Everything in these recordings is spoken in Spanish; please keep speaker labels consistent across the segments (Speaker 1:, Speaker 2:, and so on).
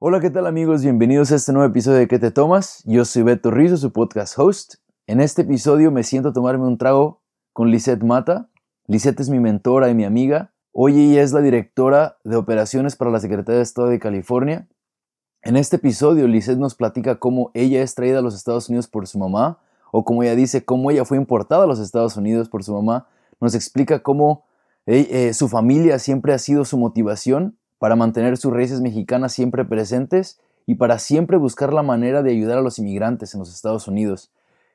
Speaker 1: Hola, ¿qué tal amigos? Bienvenidos a este nuevo episodio de ¿Qué te tomas? Yo soy Beto Rizzo, su podcast host. En este episodio me siento a tomarme un trago con Lisette Mata. Lisette es mi mentora y mi amiga. Hoy ella es la directora de operaciones para la Secretaría de Estado de California. En este episodio, Lisette nos platica cómo ella es traída a los Estados Unidos por su mamá, o como ella dice, cómo ella fue importada a los Estados Unidos por su mamá. Nos explica cómo eh, eh, su familia siempre ha sido su motivación para mantener sus raíces mexicanas siempre presentes y para siempre buscar la manera de ayudar a los inmigrantes en los Estados Unidos.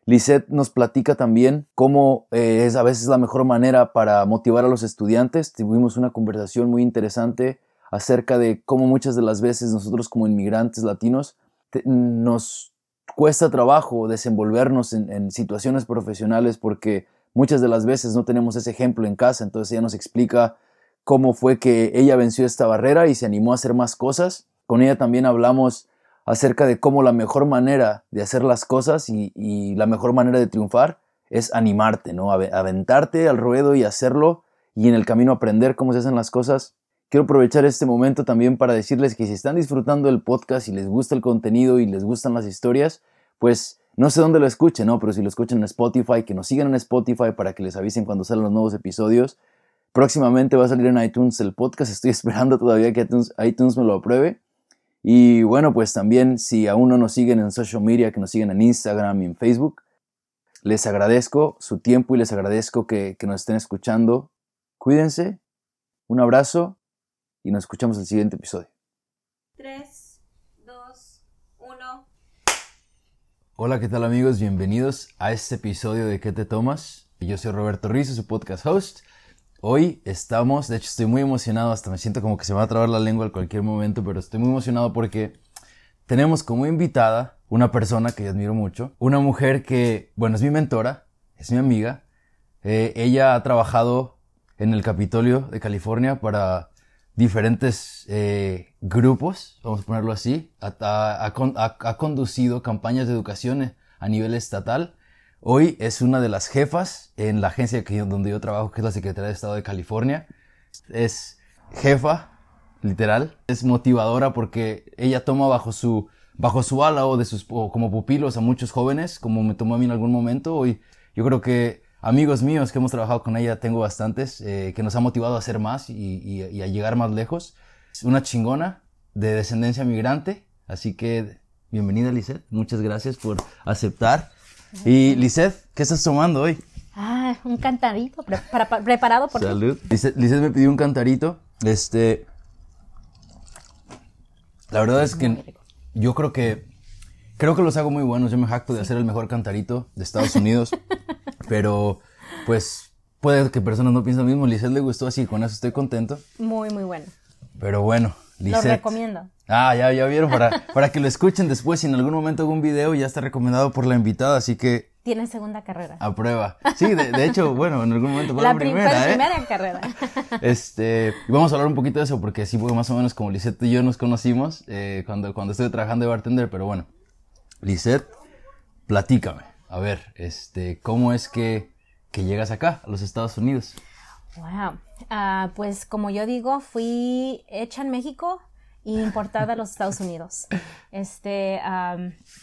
Speaker 1: Lisette nos platica también cómo eh, es a veces la mejor manera para motivar a los estudiantes. Tuvimos una conversación muy interesante acerca de cómo muchas de las veces nosotros como inmigrantes latinos nos cuesta trabajo desenvolvernos en, en situaciones profesionales porque muchas de las veces no tenemos ese ejemplo en casa. Entonces ella nos explica cómo fue que ella venció esta barrera y se animó a hacer más cosas. Con ella también hablamos acerca de cómo la mejor manera de hacer las cosas y, la mejor manera de triunfar es animarte, ¿no? Aventarte al ruedo y hacerlo y en el camino aprender cómo se hacen las cosas. Quiero aprovechar este momento también para decirles que si están disfrutando el podcast y les gusta el contenido y les gustan las historias, pues no sé dónde lo escuchen, ¿no? Pero si lo escuchan en Spotify, que nos sigan en Spotify para que les avisen cuando salen los nuevos episodios. Próximamente va a salir en iTunes el podcast. Estoy esperando todavía que iTunes, me lo apruebe. Y bueno, pues también si aún no nos siguen en social media, que nos siguen en Instagram y en Facebook, les agradezco su tiempo y les agradezco que, que nos estén escuchando. Cuídense, un abrazo y nos escuchamos el siguiente episodio.
Speaker 2: 3, 2, 1.
Speaker 1: Hola, ¿qué tal amigos? Bienvenidos a este episodio de ¿Qué te tomas? Yo soy Roberto Rizzo, su podcast host. Hoy estamos, de hecho estoy muy emocionado, hasta me siento como que se me va a trabar la lengua en cualquier momento, pero estoy muy emocionado porque tenemos como invitada una persona que yo admiro mucho, una mujer que, bueno, es mi mentora, es mi amiga, eh, ella ha trabajado en el Capitolio de California para diferentes eh, grupos, vamos a ponerlo así, ha conducido campañas de educación a nivel estatal Hoy es una de las jefas en la agencia que, donde yo trabajo, que es la Secretaría de Estado de California. Es jefa, literal. Es motivadora porque ella toma bajo su, bajo su ala o, de sus, como pupilos a muchos jóvenes, como me tomó a mí en algún momento. Hoy yo creo que amigos míos que hemos trabajado con ella, tengo bastantes, eh, que nos ha motivado a hacer más y, y a llegar más lejos. Es una chingona de descendencia migrante. Así que bienvenida, Lizeth. Muchas gracias por aceptar y Lisette, ¿qué estás tomando hoy?
Speaker 2: Ah, un cantarito preparado por
Speaker 1: Salud. Lisette, me pidió un cantarito. Este. La verdad es que yo creo que. Creo que los hago muy buenos. Yo me jacto de hacer el mejor cantarito de Estados Unidos. pero, pues, puede que personas no piensen lo mismo. Lisette le gustó así, con eso estoy contento.
Speaker 2: Muy, muy bueno.
Speaker 1: Pero bueno,
Speaker 2: lo recomiendo.
Speaker 1: Ah, ya, ya vieron, para, para que lo escuchen después, si en algún momento hago un video, ya está recomendado por la invitada, así que...
Speaker 2: Tiene segunda carrera.
Speaker 1: A prueba. Sí, de, hecho, bueno, en algún momento fue la, primera,
Speaker 2: la
Speaker 1: ¿eh?
Speaker 2: primera carrera.
Speaker 1: Este, y vamos a hablar un poquito de eso, porque sí fue más o menos como Lisette y yo nos conocimos eh, cuando, cuando estuve trabajando de bartender, pero bueno. Lisette, platícame. A ver, este, ¿cómo es que, que llegas acá, a los Estados Unidos?
Speaker 2: Wow. Ah, pues como yo digo, fui hecha en México e importada a los Estados Unidos. Este,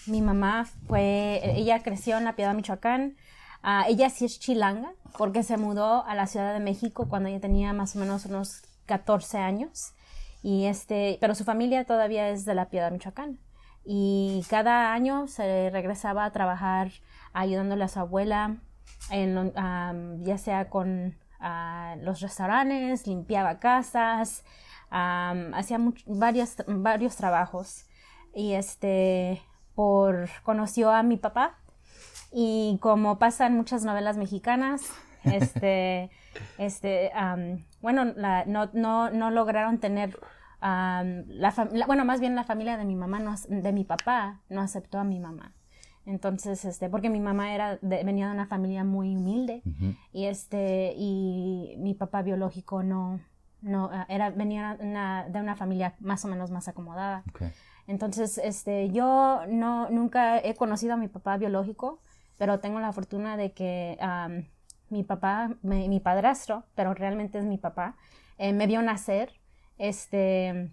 Speaker 2: mi mamá fue, ella creció en La Piedad, Michoacán. Ah, ella sí es chilanga porque se mudó a la Ciudad de México cuando ella tenía más o menos unos 14 años. Y este, pero su familia todavía es de La Piedad, Michoacán. Y cada año se regresaba a trabajar ayudándole a su abuela, ya sea con a los restaurantes, limpiaba casas, hacía varios, varios trabajos. Y este, por, conoció a mi papá y como pasa en muchas novelas mexicanas, este, este, bueno, no, no, no, lograron tener, la, bueno, más bien la familia de mi mamá, no, de mi papá, no aceptó a mi mamá. Entonces, este, porque mi mamá era venía de una familia muy humilde y este, y mi papá biológico no, no, ah, era, venía de una familia más o menos más acomodada. Entonces, este, yo no, nunca he conocido a mi papá biológico, pero tengo la fortuna de que mi papá, mi, padrastro, pero realmente es mi papá, eh, me vio nacer, este,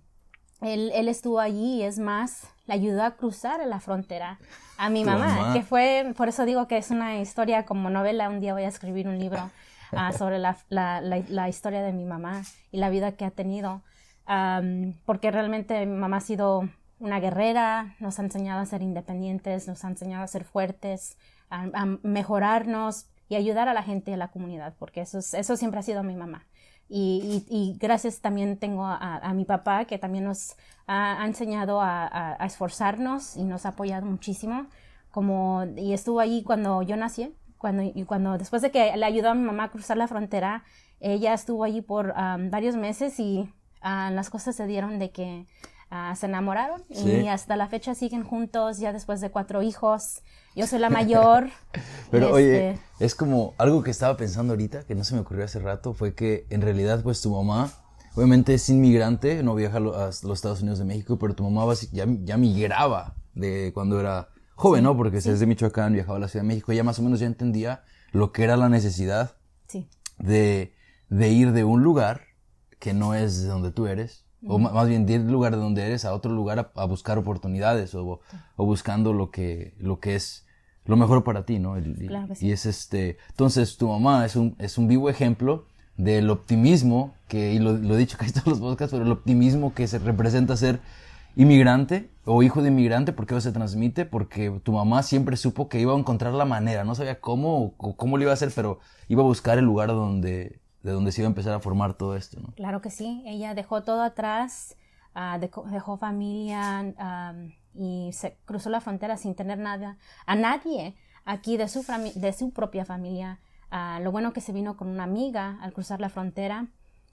Speaker 2: él, él, estuvo allí y es más, le ayudó a cruzar la frontera a mi mamá,
Speaker 1: mamá,
Speaker 2: que fue, por eso digo que es una historia como novela, un día voy a escribir un libro uh, sobre la, la, la, la, historia de mi mamá y la vida que ha tenido, um, porque realmente mi mamá ha sido una guerrera, nos ha enseñado a ser independientes, nos ha enseñado a ser fuertes, a, a mejorarnos y ayudar a la gente y a la comunidad, porque eso, es, eso siempre ha sido mi mamá. Y, y, y gracias también tengo a, a, mi papá, que también nos ha, ha enseñado a, a, esforzarnos y nos ha apoyado muchísimo. Como, y estuvo allí cuando yo nací, cuando, y cuando después de que le ayudó a mi mamá a cruzar la frontera, ella estuvo allí por um, varios meses y uh, las cosas se dieron de que uh, se enamoraron sí. y hasta la fecha siguen juntos, ya después de cuatro hijos. Yo soy la mayor.
Speaker 1: Pero oye, este... es como algo que estaba pensando ahorita, que no se me ocurrió hace rato, fue que en realidad pues tu mamá, obviamente es inmigrante, no viaja a los Estados Unidos de México, pero tu mamá ya, ya migraba de cuando era joven, ¿no? Porque sí. desde Michoacán viajaba a la Ciudad de México, ya más o menos ya entendía lo que era la necesidad
Speaker 2: sí.
Speaker 1: de, de ir de un lugar que no es de donde tú eres, o más bien de ir del lugar de donde eres a otro lugar a, a buscar oportunidades o, o, buscando lo que, lo que es lo mejor para ti, ¿no? El,
Speaker 2: claro sí.
Speaker 1: Y es este, entonces tu mamá es un, es un vivo ejemplo del optimismo que, y lo, lo he dicho casi todos los podcasts, pero el optimismo que se representa ser inmigrante o hijo de inmigrante, porque eso se transmite, porque tu mamá siempre supo que iba a encontrar la manera, no sabía cómo o cómo lo iba a hacer, pero iba a buscar el lugar donde, de donde se iba a empezar a formar todo esto, ¿no?
Speaker 2: Claro que sí, ella dejó todo atrás, uh, dejó, dejó, familia um, y se cruzó la frontera sin tener nada, a nadie aquí de su, de su propia familia. Uh, lo bueno que se vino con una amiga al cruzar la frontera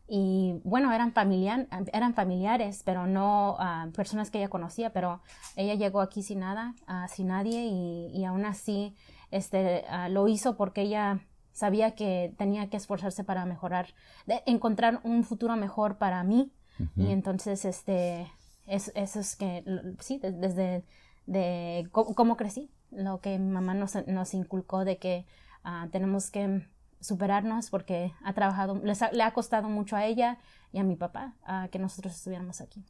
Speaker 2: y bueno, eran, familiar, eran familiares, pero no uh, personas que ella conocía, pero ella llegó aquí sin nada, uh, sin nadie y, y, aún así este, uh, lo hizo porque ella sabía que tenía que esforzarse para mejorar, de encontrar un futuro mejor para mí uh -huh. y entonces este, es, eso es que, sí, desde de cómo, cómo, crecí, lo que mi mamá nos, nos inculcó de que tenemos que superarnos porque ha trabajado, les ha, le ha costado mucho a ella y a mi papá a que nosotros estuviéramos aquí.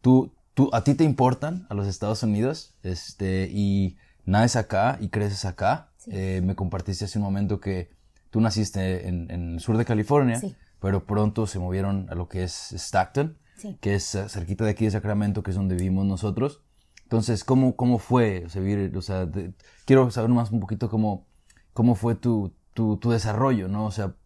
Speaker 1: ¿Tú, tú, ¿A ti te importan a los Estados Unidos? Este, y naces acá y creces acá. Sí. Eh, me compartiste hace un momento que tú naciste en, en el sur de California,
Speaker 2: sí.
Speaker 1: pero pronto se movieron a lo que es Stockton,
Speaker 2: sí.
Speaker 1: que es cerquita de aquí de Sacramento, que es donde vivimos nosotros. Entonces, ¿cómo, cómo fue o sea, vivir? O sea, de, quiero saber más un poquito cómo, cómo fue tu, tu, tu, desarrollo, ¿no? O sea,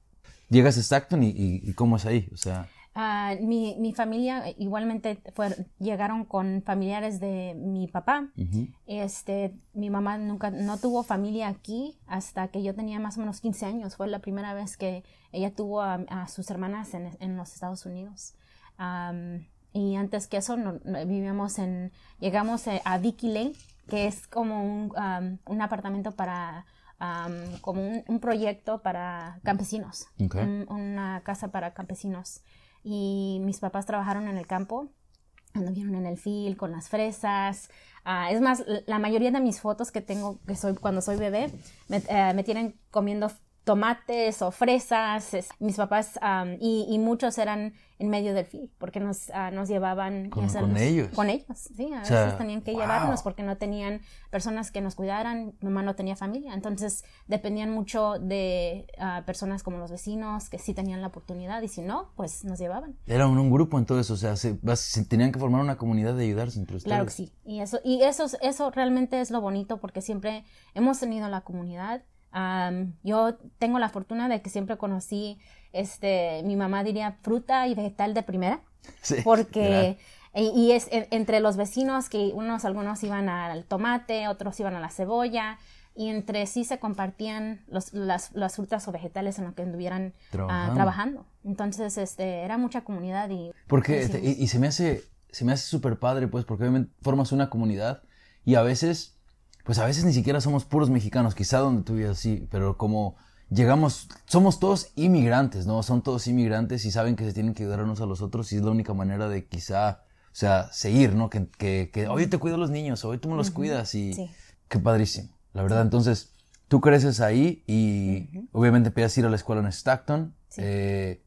Speaker 1: llegas a Stockton y, y, y cómo es ahí, o sea...
Speaker 2: Uh, mi, mi, familia igualmente fue, llegaron con familiares de mi papá.
Speaker 1: Uh -huh.
Speaker 2: Este, mi mamá nunca no tuvo familia aquí hasta que yo tenía más o menos 15 años. Fue la primera vez que ella tuvo a, a sus hermanas en, en, los Estados Unidos. Um, y antes que eso no, vivíamos en, llegamos a Dicky Lane, que es como un, um, un apartamento para Um, como un, un, proyecto para campesinos,
Speaker 1: okay.
Speaker 2: un, una casa para campesinos. Y mis papás trabajaron en el campo, anduvieron en el field con las fresas. Uh, es más, la mayoría de mis fotos que tengo que soy cuando soy bebé me, uh, me tienen comiendo tomates o fresas. Es, mis papás um, y, y, muchos eran en medio del field porque nos, uh, nos llevaban
Speaker 1: con, con ellos.
Speaker 2: Con ellos, sí. A o sea, veces tenían que wow. llevarnos porque no tenían personas que nos cuidaran. Mi mamá no tenía familia. Entonces dependían mucho de uh, personas como los vecinos que sí tenían la oportunidad y si no, pues nos llevaban.
Speaker 1: Era un, un grupo entonces, o sea, se, se, tenían que formar una comunidad de ayudarse entre ustedes.
Speaker 2: Claro que sí. Y eso, y eso, eso realmente es lo bonito porque siempre hemos tenido la comunidad. Um, yo tengo la fortuna de que siempre conocí, este, mi mamá diría fruta y vegetal de primera,
Speaker 1: sí,
Speaker 2: porque y, y, es entre los vecinos que unos algunos iban al tomate, otros iban a la cebolla y entre sí se compartían los, las, las, frutas o vegetales en lo que estuvieran trabajando. Uh, trabajando. Entonces, este, era mucha comunidad y
Speaker 1: porque este, y, y, se me hace se me hace súper padre, pues, porque obviamente formas una comunidad y a veces pues a veces ni siquiera somos puros mexicanos, quizá donde tú vives así, pero como llegamos, somos todos inmigrantes, ¿no? Son todos inmigrantes y saben que se tienen que ayudar unos a los otros y es la única manera de quizá, o sea, seguir, ¿no? Que, que, que hoy te cuido a los niños, hoy tú me los uh -huh. cuidas y
Speaker 2: sí.
Speaker 1: qué padrísimo, la verdad. Entonces, tú creces ahí y uh -huh. obviamente empiezas a ir a la escuela en Stockton.
Speaker 2: Sí.
Speaker 1: Eh,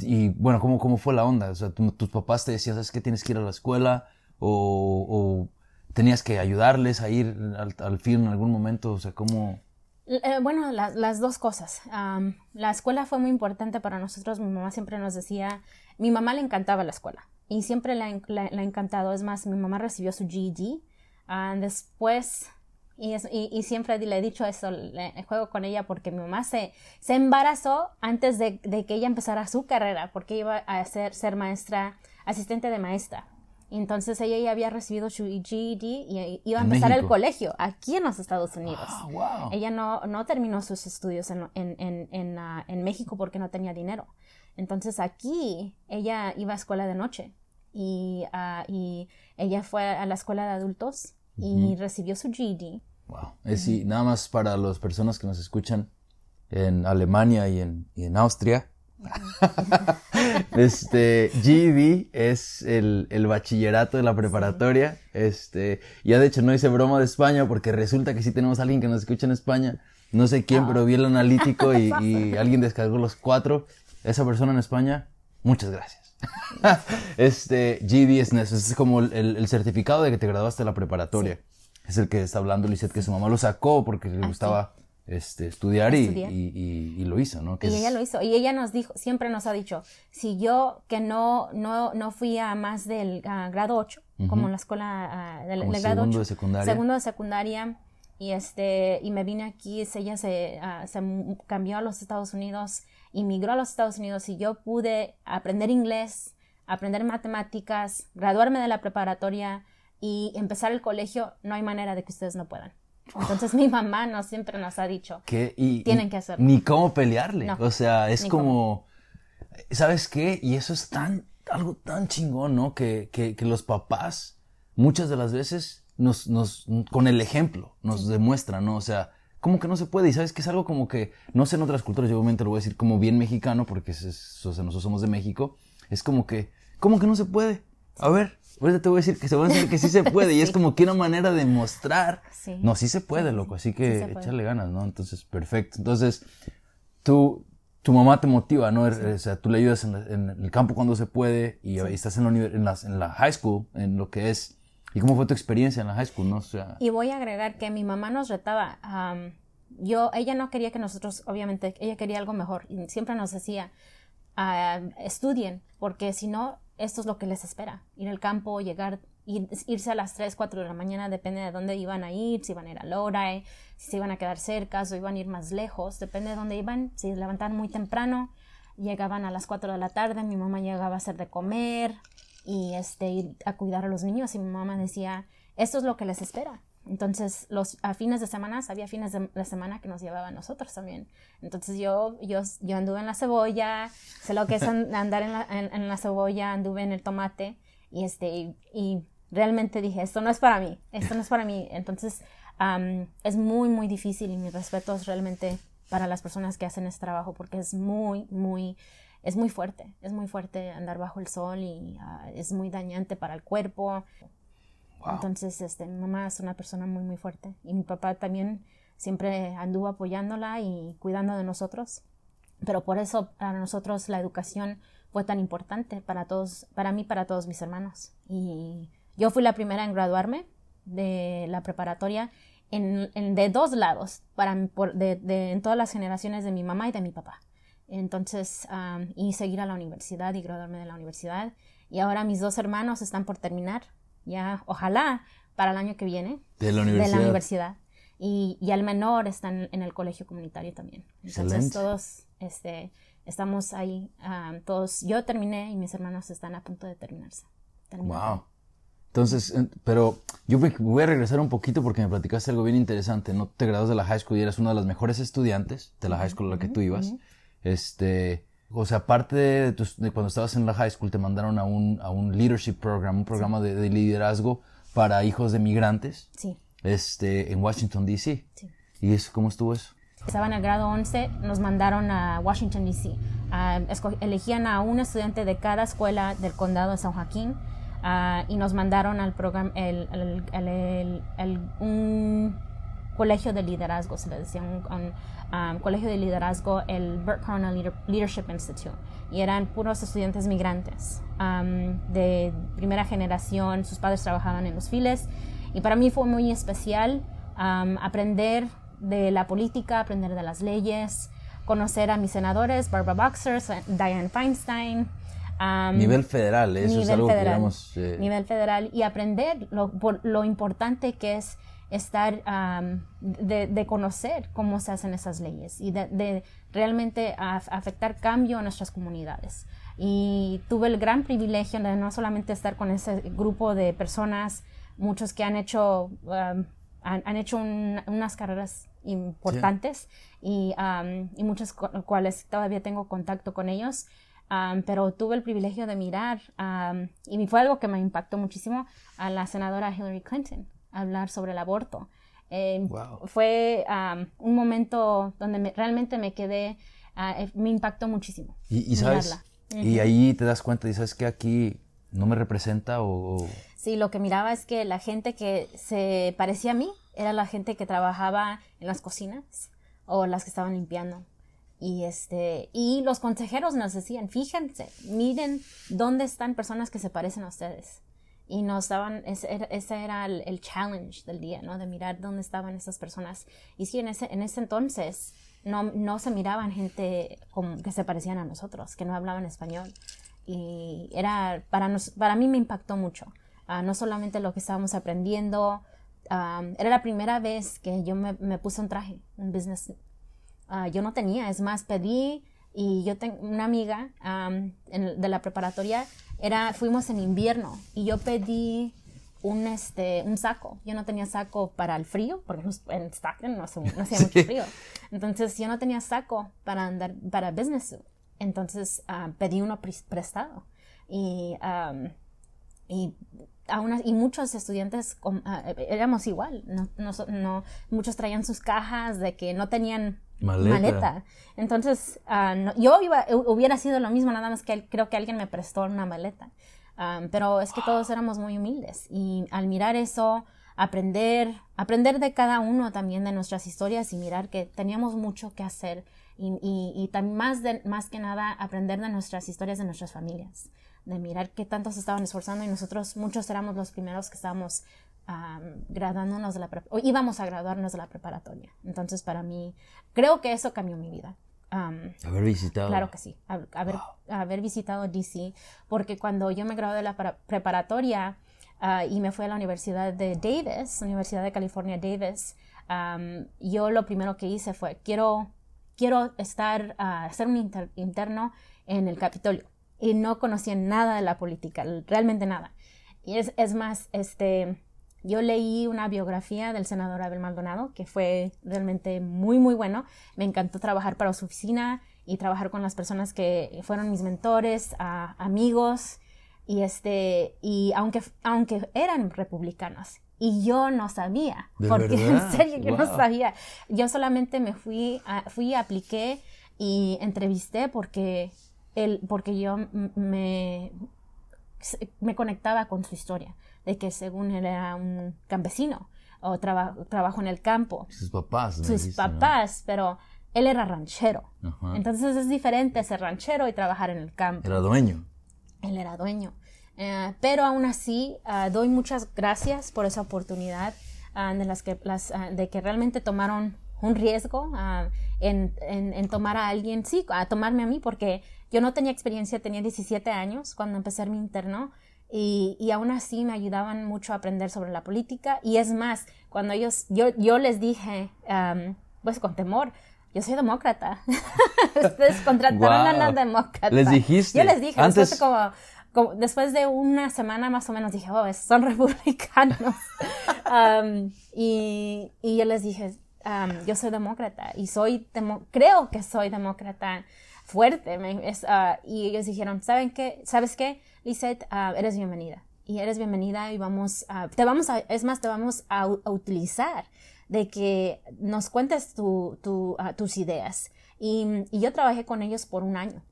Speaker 1: y bueno, ¿cómo, cómo fue la onda? O sea, tus papás te decían, ¿sabes qué? Tienes que ir a la escuela o, o tenías que ayudarles a ir al, al fin en algún momento, o sea, ¿cómo...?
Speaker 2: Eh, bueno, las dos cosas. la escuela fue muy importante para nosotros. Mi mamá siempre nos decía, mi mamá le encantaba la escuela y siempre le ha encantado. Es más, mi mamá recibió su GED. Ah, después, y, y, siempre le he dicho eso, juego con ella porque mi mamá se, se embarazó antes de, de, que ella empezara su carrera, porque iba a ser, ser maestra, asistente de maestra. Entonces ella ya había recibido su GED y iba a empezar el colegio aquí en los Estados Unidos.
Speaker 1: Ah,
Speaker 2: ella no, no, terminó sus estudios en, en, en, ah, en, México porque no tenía dinero. Entonces aquí ella iba a escuela de noche y, uh, y ella fue a la escuela de adultos y recibió su GED.
Speaker 1: Wow. Es, nada más para las personas que nos escuchan en Alemania y en, y en Austria, este, GED es el, el, bachillerato de la preparatoria. Este, ya de hecho no hice broma de España porque resulta que sí tenemos a alguien que nos escucha en España. No sé quién, pero vi el analítico y, y, alguien descargó los cuatro. Esa persona en España, muchas gracias. este, GED es, es como el, el, certificado de que te graduaste de la preparatoria. Es el que está hablando Lisette, que su mamá lo sacó porque le gustaba este, estudiar, Y, y, lo hizo, ¿no?
Speaker 2: y ella lo hizo. Y ella nos dijo, siempre nos ha dicho, si yo que no, no, no fui a más del grado 8, como en la escuela del, grado
Speaker 1: segundo de secundaria.
Speaker 2: Segundo de secundaria. Y, este, y me vine aquí, ella se, se cambió a los Estados Unidos, inmigró a los Estados Unidos y yo pude aprender inglés, aprender matemáticas, graduarme de la preparatoria y empezar el colegio. No hay manera de que ustedes no puedan. Entonces mi mamá no siempre nos ha dicho
Speaker 1: que y,
Speaker 2: tienen que hacerlo.
Speaker 1: Ni cómo pelearle. o sea, es como, ¿sabes qué? Y eso es tan, algo tan chingón, ¿no? Que, que, que los papás muchas de las veces nos, nos, con el ejemplo, nos demuestran, ¿no? O sea, como que no se puede. Y sabes que es algo como que, no sé en otras culturas, yo obviamente lo voy a decir como bien mexicano, porque es, o sea, nosotros somos de México, es como que, ¿cómo que no se puede? A ver, Ahorita te voy a decir que se va a decir que sí se puede. Y es como que una manera de mostrar. No, sí se puede, loco. Así que échale ganas, ¿no? Entonces, perfecto. Entonces, tú, tu mamá te motiva, ¿no? O sea, tú le ayudas en, el campo cuando se puede y, estás en la, en, en la high school, en lo que es. ¿Y cómo fue tu experiencia en la high school, no? O sea,
Speaker 2: y voy a agregar que mi mamá nos retaba. yo, ella no quería que nosotros, obviamente, ella quería algo mejor. Y siempre nos decía, estudien, porque si no, esto es lo que les espera. Ir al campo, llegar, irse a las 3, 4 de la mañana, depende de dónde iban a ir, si iban a ir a Loray, si se iban a quedar cerca, o iban a ir más lejos, depende de dónde iban. Si levantaban muy temprano, llegaban a las 4 de la tarde, mi mamá llegaba a hacer de comer y este, a cuidar a los niños y mi mamá decía, esto es lo que les espera. Entonces, los, a fines de semana, había fines de la semana que nos llevaba a nosotros también. Entonces, yo, yo, yo anduve en la cebolla, sé lo que es andar en la, en, la cebolla, anduve en el tomate y, este, y, realmente dije, esto no es para mí, esto no es para mí. Entonces, es muy, muy difícil y mi respeto es realmente para las personas que hacen este trabajo porque es muy, muy, es muy fuerte, es muy fuerte andar bajo el sol y ah, es muy dañante para el cuerpo. Entonces, este, mi mamá es una persona muy, muy fuerte. Y mi papá también siempre anduvo apoyándola y cuidando de nosotros. Pero por eso para nosotros la educación fue tan importante para todos, para mí, para todos mis hermanos. Y yo fui la primera en graduarme de la preparatoria en, en de dos lados, para, de, de, en todas las generaciones de mi mamá y de mi papá. Entonces, y seguir a la universidad y graduarme de la universidad. Y ahora mis dos hermanos están por terminar ya, ojalá, para el año que viene.
Speaker 1: De la universidad.
Speaker 2: De la universidad. Y, y al menor están en el colegio comunitario también. Entonces todos este, estamos ahí, todos, yo terminé y mis hermanos están a punto de terminarse.
Speaker 1: Wow. Entonces, pero yo voy a regresar un poquito porque me platicaste algo bien interesante. No te graduas de la high school y eres una de las mejores estudiantes de la high school a la que tú ibas. Este, o sea, aparte de, cuando estabas en la high school, te mandaron a un, a un leadership program, un programa de, liderazgo para hijos de migrantes.
Speaker 2: Sí.
Speaker 1: Este, en Washington, D.C. Sí. ¿Y eso, cómo estuvo eso?
Speaker 2: Estaba en el grado 11, nos mandaron a Washington, D.C. elegían a un estudiante de cada escuela del condado de San Joaquín y nos mandaron al programa, el, el, el, un colegio de liderazgo, se le decía un, um, colegio de liderazgo, el Burt Cornell Leadership Institute. Y eran puros estudiantes migrantes um, de primera generación, sus padres trabajaban en los files. Y para mí fue muy especial um, aprender de la política, aprender de las leyes, conocer a mis senadores, Barbara Boxer, Diane Feinstein,
Speaker 1: nivel federal, eso es algo
Speaker 2: federal,
Speaker 1: que
Speaker 2: eh, Nivel federal y aprender lo, por, lo importante que es estar, de, conocer cómo se hacen esas leyes y de, realmente afectar cambio en nuestras comunidades. Y tuve el gran privilegio de no solamente estar con ese grupo de personas, muchos que han hecho, han, hecho unas carreras importantes y, y muchos con los cuales todavía tengo contacto con ellos pero tuve el privilegio de mirar, y fue algo que me impactó muchísimo, a la senadora Hillary Clinton hablar sobre el aborto. Em, fue un momento donde realmente me quedé, eh, me impactó muchísimo.
Speaker 1: Y, sabes, y ahí te das cuenta y sabes que aquí no me representa o...
Speaker 2: Sí, lo que miraba es que la gente que se parecía a mí era la gente que trabajaba en las cocinas o las que estaban limpiando y, este, y los consejeros nos decían, fíjense, miren dónde están personas que se parecen a ustedes. Y nos daban, ese era, el, challenge del día, ¿no? De mirar dónde estaban esas personas. Y sí, en ese, en ese entonces no, no se miraban gente como que se parecían a nosotros, que no hablaban español. Y era, para, nos, para mí me impactó mucho. Ah, no solamente lo que estábamos aprendiendo, ah, era la primera vez que yo me, me puse un traje, un business Ah, yo no tenía, es más, pedí y yo tengo una amiga de la preparatoria, era, fuimos en invierno y yo pedí un, este, un saco. Yo no tenía saco para el frío, porque en Stockton no, hacía mucho frío. Entonces yo no tenía saco para andar, para business suit. Entonces pedí uno prestado. Y, y, y muchos estudiantes ah, éramos igual. No, no, muchos traían sus cajas de que no tenían maleta. Entonces, uh, yo hubiera sido lo mismo, nada más que creo que alguien me prestó una maleta. Pero es que todos éramos muy humildes y al mirar eso, aprender, aprender de cada uno también de nuestras historias y mirar que teníamos mucho que hacer y, y, y más, más que nada aprender de nuestras historias de nuestras familias, de mirar qué tanto se estaban esforzando y nosotros muchos éramos los primeros que estábamos graduándonos de la o íbamos a graduarnos de la preparatoria. Entonces, para mí, creo que eso cambió mi vida.
Speaker 1: haber visitado.
Speaker 2: Claro que sí, haber, haber visitado DC, porque cuando yo me gradué de la preparatoria ah, y me fui a la Universidad de Davis, Universidad de California Davis, yo lo primero que hice fue, quiero, quiero estar, uh, hacer un interno en el Capitolio. Y no conocía nada de la política, realmente nada. Y es, es más, este, yo leí una biografía del senador Abel Maldonado que fue realmente muy, muy bueno. Me encantó trabajar para su oficina y trabajar con las personas que fueron mis mentores, amigos. Y, este, y aunque, aunque eran republicanos, y yo no sabía, porque en serio yo no sabía. Yo solamente me fui, fui, apliqué y entrevisté porque, él, porque yo me, me conectaba con su historia de que según él era un campesino o trabajó en el campo.
Speaker 1: Sus papás.
Speaker 2: Sus papás, pero él era ranchero. Entonces es diferente ser ranchero y trabajar en el campo.
Speaker 1: Era dueño.
Speaker 2: Él era dueño. Eh, pero aún así, ah, doy muchas gracias por esa oportunidad ah, de, las que, las, ah, de que realmente tomaron un riesgo en, en, en, tomar a alguien, sí, a tomarme a mí, porque yo no tenía experiencia, tenía 17 años cuando empecé mi interno y, y, aún así me ayudaban mucho a aprender sobre la política. Y es más, cuando ellos, yo, yo les dije, pues con temor, yo soy demócrata. Ustedes contrataron a la demócrata.
Speaker 1: Les dijiste.
Speaker 2: Yo les dije, Antes... como, como, después de una semana más o menos dije, oh, son republicanos. y, y, yo les dije, yo soy demócrata y soy, creo que soy demócrata fuerte. Ah, y ellos dijeron, ¿saben qué? ¿Sabes qué? Lizette, uh, eres bienvenida. Y eres bienvenida y vamos a, te vamos a, es más, te vamos a, utilizar de que nos cuentes tu, tu, uh, tus ideas. Y, y, yo trabajé con ellos por un año.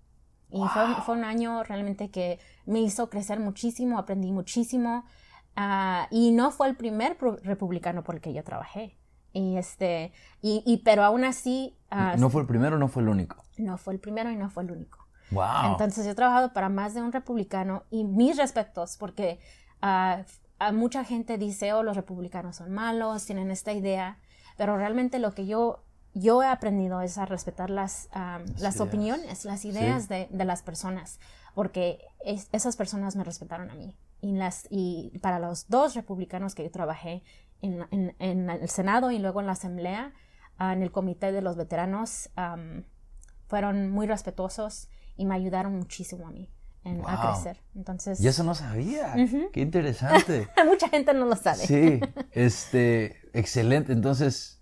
Speaker 2: Y fue, fue, un año realmente que me hizo crecer muchísimo, aprendí muchísimo. Uh, y no fue el primer republicano por el que yo trabajé. Y este, y, y pero aún así... ah,
Speaker 1: ¿No fue el primero o no fue el único?
Speaker 2: no fue el primero y no fue el único.
Speaker 1: Wow.
Speaker 2: Entonces yo he trabajado para más de un republicano y mis respetos, porque ah, a mucha gente dice, oh, los republicanos son malos, tienen esta idea, pero realmente lo que yo, yo he aprendido es a respetar las, ah, las opiniones, las ideas de, de las personas, porque es- esas personas me respetaron a mí. Y, las, y para los dos republicanos que yo trabajé en, en- en el Senado y luego en la Asamblea, ah, en el Comité de los Veteranos, fueron muy respetuosos y me ayudaron muchísimo a mí en- a crecer. Entonces,
Speaker 1: Y eso no sabía. Qué interesante.
Speaker 2: mucha gente no lo sabe.
Speaker 1: Sí, este, excelente. Entonces,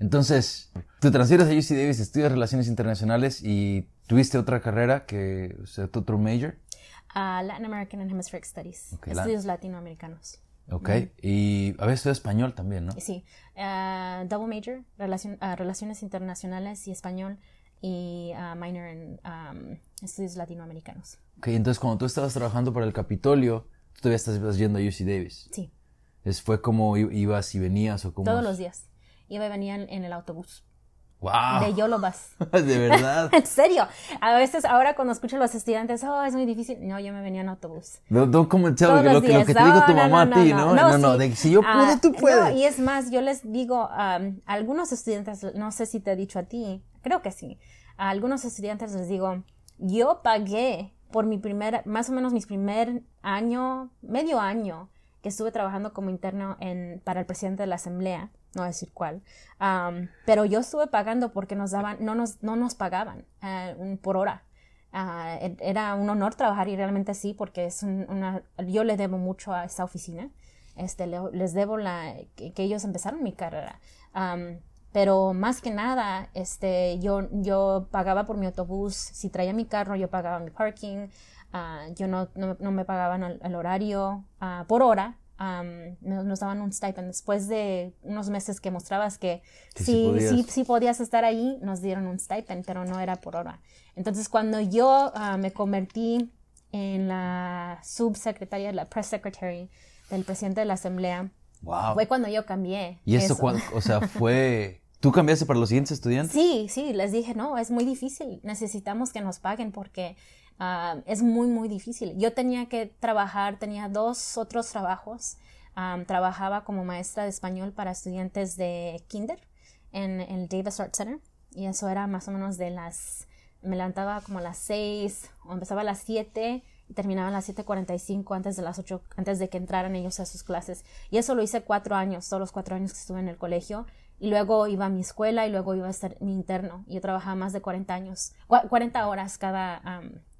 Speaker 1: entonces, tú transfieres a UC Davis, estudias Relaciones Internacionales y tuviste otra carrera que, o sea, tu otro major.
Speaker 2: Ah, Latin American and Hemispheric Studies,
Speaker 1: la-
Speaker 2: estudios latinoamericanos.
Speaker 1: Ok. Y a veces estudias español también, ¿no?
Speaker 2: Sí, ah, double major, relacion- ah, relaciones internacionales y español, y ah, minor en um, estudios latinoamericanos.
Speaker 1: Ok, entonces cuando tú estabas trabajando para el Capitolio, tú todavía estás yendo a UC Davis.
Speaker 2: Sí,
Speaker 1: Es, ¿Fue como ibas y venías o cómo?
Speaker 2: todos los días. Iba y venía en, en el autobús.
Speaker 1: ¡Wow!
Speaker 2: De Yolo Bus.
Speaker 1: de verdad.
Speaker 2: En serio. A veces ahora cuando escucho a los estudiantes, oh, es muy difícil. No, yo me venía en autobús.
Speaker 1: No, no como chavo, lo, que, lo que te digo tu mamá
Speaker 2: no,
Speaker 1: a ti,
Speaker 2: no,
Speaker 1: ¿no? No,
Speaker 2: sí.
Speaker 1: de si yo pude,
Speaker 2: Ah,
Speaker 1: tú puedes.
Speaker 2: y es más, yo les digo, um, a algunos estudiantes, no sé si te he dicho a ti, creo que sí, a algunos estudiantes les digo, yo pagué por mi primer, más o menos mi primer año, medio año, que estuve trabajando como interno en, para el presidente de la asamblea, no voy a decir cuál, um, pero yo estuve pagando porque nos daban, no nos, no nos pagaban un- por hora. E- era un honor trabajar y realmente sí, porque es un- una, yo le debo mucho a esta oficina. Este, le- les debo la, que, que ellos empezaron mi carrera. Am, pero más que nada, este, yo, yo pagaba por mi autobús. Si traía mi carro, yo pagaba mi parking. Ah, yo no, no, no me pagaban el, el horario ah, por hora. Am, nos, daban un stipend. Después de unos meses que mostrabas que
Speaker 1: sí
Speaker 2: sí,
Speaker 1: podías.
Speaker 2: sí, sí podías estar ahí, nos dieron un stipend, pero no era por hora. Entonces, cuando yo ah, me convertí en la subsecretaria, la press secretary del presidente de la asamblea,
Speaker 1: Wow.
Speaker 2: fue cuando yo cambié.
Speaker 1: ¿Y eso,
Speaker 2: eso.
Speaker 1: o sea, fue... ¿Tú cambiaste para los siguientes estudiantes?
Speaker 2: Sí, sí, les dije, no, es muy difícil, necesitamos que nos paguen porque ah, es muy, muy difícil. Yo tenía que trabajar, tenía dos otros trabajos. Am, trabajaba como maestra de español para estudiantes de kinder en el Davis Art Center y eso era más o menos de las, me levantaba como a las 6 o empezaba a las 7 y terminaba a las 7.45 antes de las 8, antes de que entraran ellos a sus clases. Y eso lo hice cuatro años, todos los cuatro años que estuve en el colegio. Y luego iba a mi escuela y luego iba a estar mi interno. Y yo trabajaba más de 40 años, cua- 40 horas cada,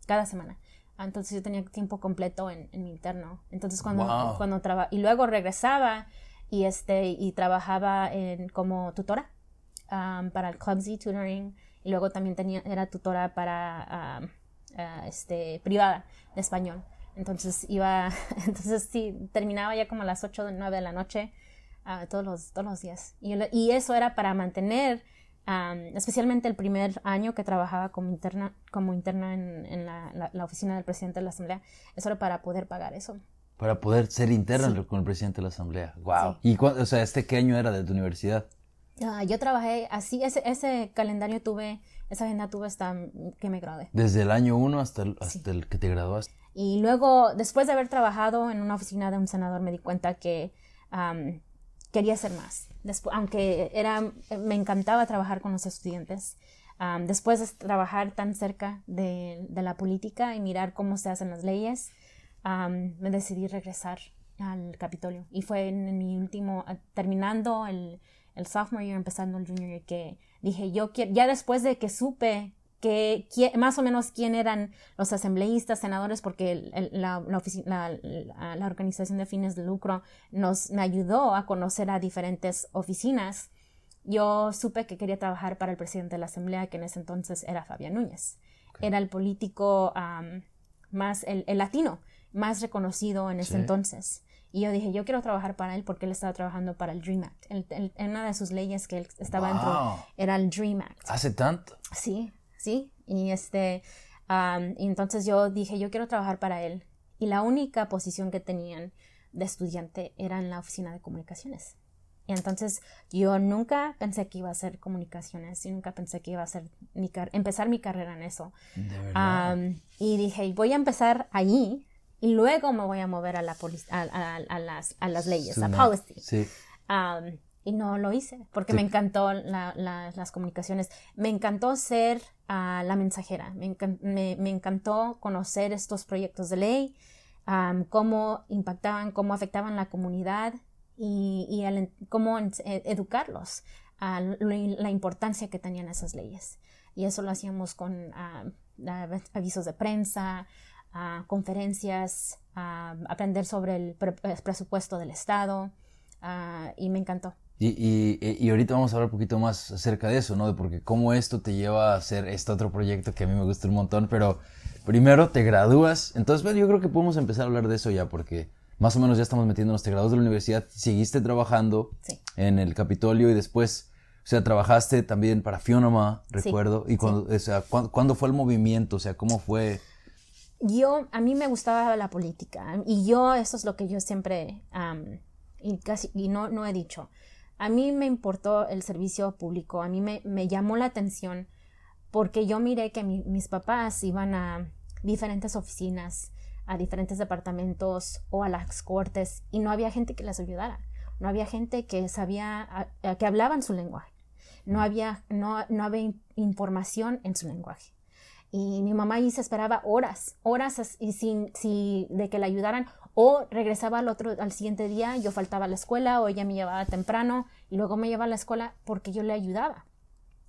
Speaker 2: cada semana. Entonces yo tenía tiempo completo en, en mi interno. Entonces cuando,
Speaker 1: Wow.
Speaker 2: cuando traba- y luego regresaba y este y trabajaba en, como tutora um, para el Clumsy Tutoring y luego también tenía era tutora para um, ah, este privada de español. Entonces iba, entonces sí, terminaba ya como a las 8 o 9 de la noche ah, todos, los, todos los días. Y, y eso era para mantener, am, especialmente el primer año que trabajaba como interna, como interna en, en la, la- la oficina del presidente de la Asamblea, eso era para poder pagar eso.
Speaker 1: Para poder ser interno
Speaker 2: Sí.
Speaker 1: con el presidente de la asamblea. Wow.
Speaker 2: Sí.
Speaker 1: ¿Y o sea, este qué año era de tu universidad?
Speaker 2: Ah, yo trabajé así, ese, ese calendario tuve, esa agenda tuve hasta que me gradué.
Speaker 1: Desde el año uno hasta el, hasta el que te graduaste.
Speaker 2: Y luego, después de haber trabajado en una oficina de un senador, me di cuenta que am, quería hacer más. Despu- aunque era, me encantaba trabajar con los estudiantes. después de trabajar tan cerca de, la política y mirar cómo se hacen las leyes, me decidí regresar al Capitolio. Y fue en, mi último, terminando el, el sophomore year, empezando el junior year, que dije, yo quiero, ya después de que supe que más o menos quién eran los asambleístas, senadores, porque el- el- la, la, la- la- organización de fines de lucro nos me ayudó a conocer a diferentes oficinas. Yo supe que quería trabajar para el presidente de la asamblea, que en ese entonces era Fabián Núñez. Era el político am, más, el, el latino más reconocido en ese
Speaker 1: Sí.
Speaker 2: entonces. Y yo dije, yo quiero trabajar para él porque él estaba trabajando para el DREAM Act. El- el- en una de sus leyes que él estaba
Speaker 1: Wow.
Speaker 2: dentro era el DREAM Act.
Speaker 1: ¿Hace tanto?
Speaker 2: Sí, sí. Y este, am, y entonces yo dije, yo quiero trabajar para él. Y la única posición que tenían de estudiante era en la oficina de comunicaciones. Y entonces yo nunca pensé que iba a hacer comunicaciones y nunca pensé que iba a hacer mi empezar mi carrera en eso. y dije, voy a empezar allí y luego me voy a mover a, la a, a, las, a las leyes, a policy. Sí. y no lo hice porque me encantó las comunicaciones. Me encantó ser la mensajera. Me, me, encantó conocer estos proyectos de ley, cómo impactaban, cómo afectaban la comunidad y, y cómo e, educarlos a la importancia que tenían esas leyes. Y eso lo hacíamos con avisos de prensa, conferencias, aprender sobre el presupuesto del Estado y me encantó.
Speaker 1: Y, y, ahorita vamos a hablar un poquito más acerca de eso, ¿no? De porque cómo esto te lleva a hacer este otro proyecto que a mí me gusta un montón, pero primero te gradúas. Entonces, bueno, yo creo que podemos empezar a hablar de eso ya, porque más o menos ya estamos metiéndonos, te graduas de la universidad, seguiste trabajando en el Capitolio y después, o sea, trabajaste también para Fionoma, recuerdo. Y cuando, o sea, ¿cuándo, fue el movimiento? O sea, ¿cómo fue?
Speaker 2: Yo, a mí me gustaba la política y yo, eso es lo que yo siempre, y casi, y no, no he dicho, a mí me importó el servicio público, a mí me, llamó la atención porque yo miré que mis papás iban a diferentes oficinas a diferentes departamentos o a las cortes y no había gente que les ayudara, no había gente que sabía, que hablaban su lenguaje, no había, no, no había información en su lenguaje. Y mi mamá ahí se esperaba horas, horas y sin, si, de que la ayudaran o regresaba al otro al siguiente día, yo faltaba a la escuela o ella me llevaba temprano y luego me llevaba a la escuela porque yo le ayudaba.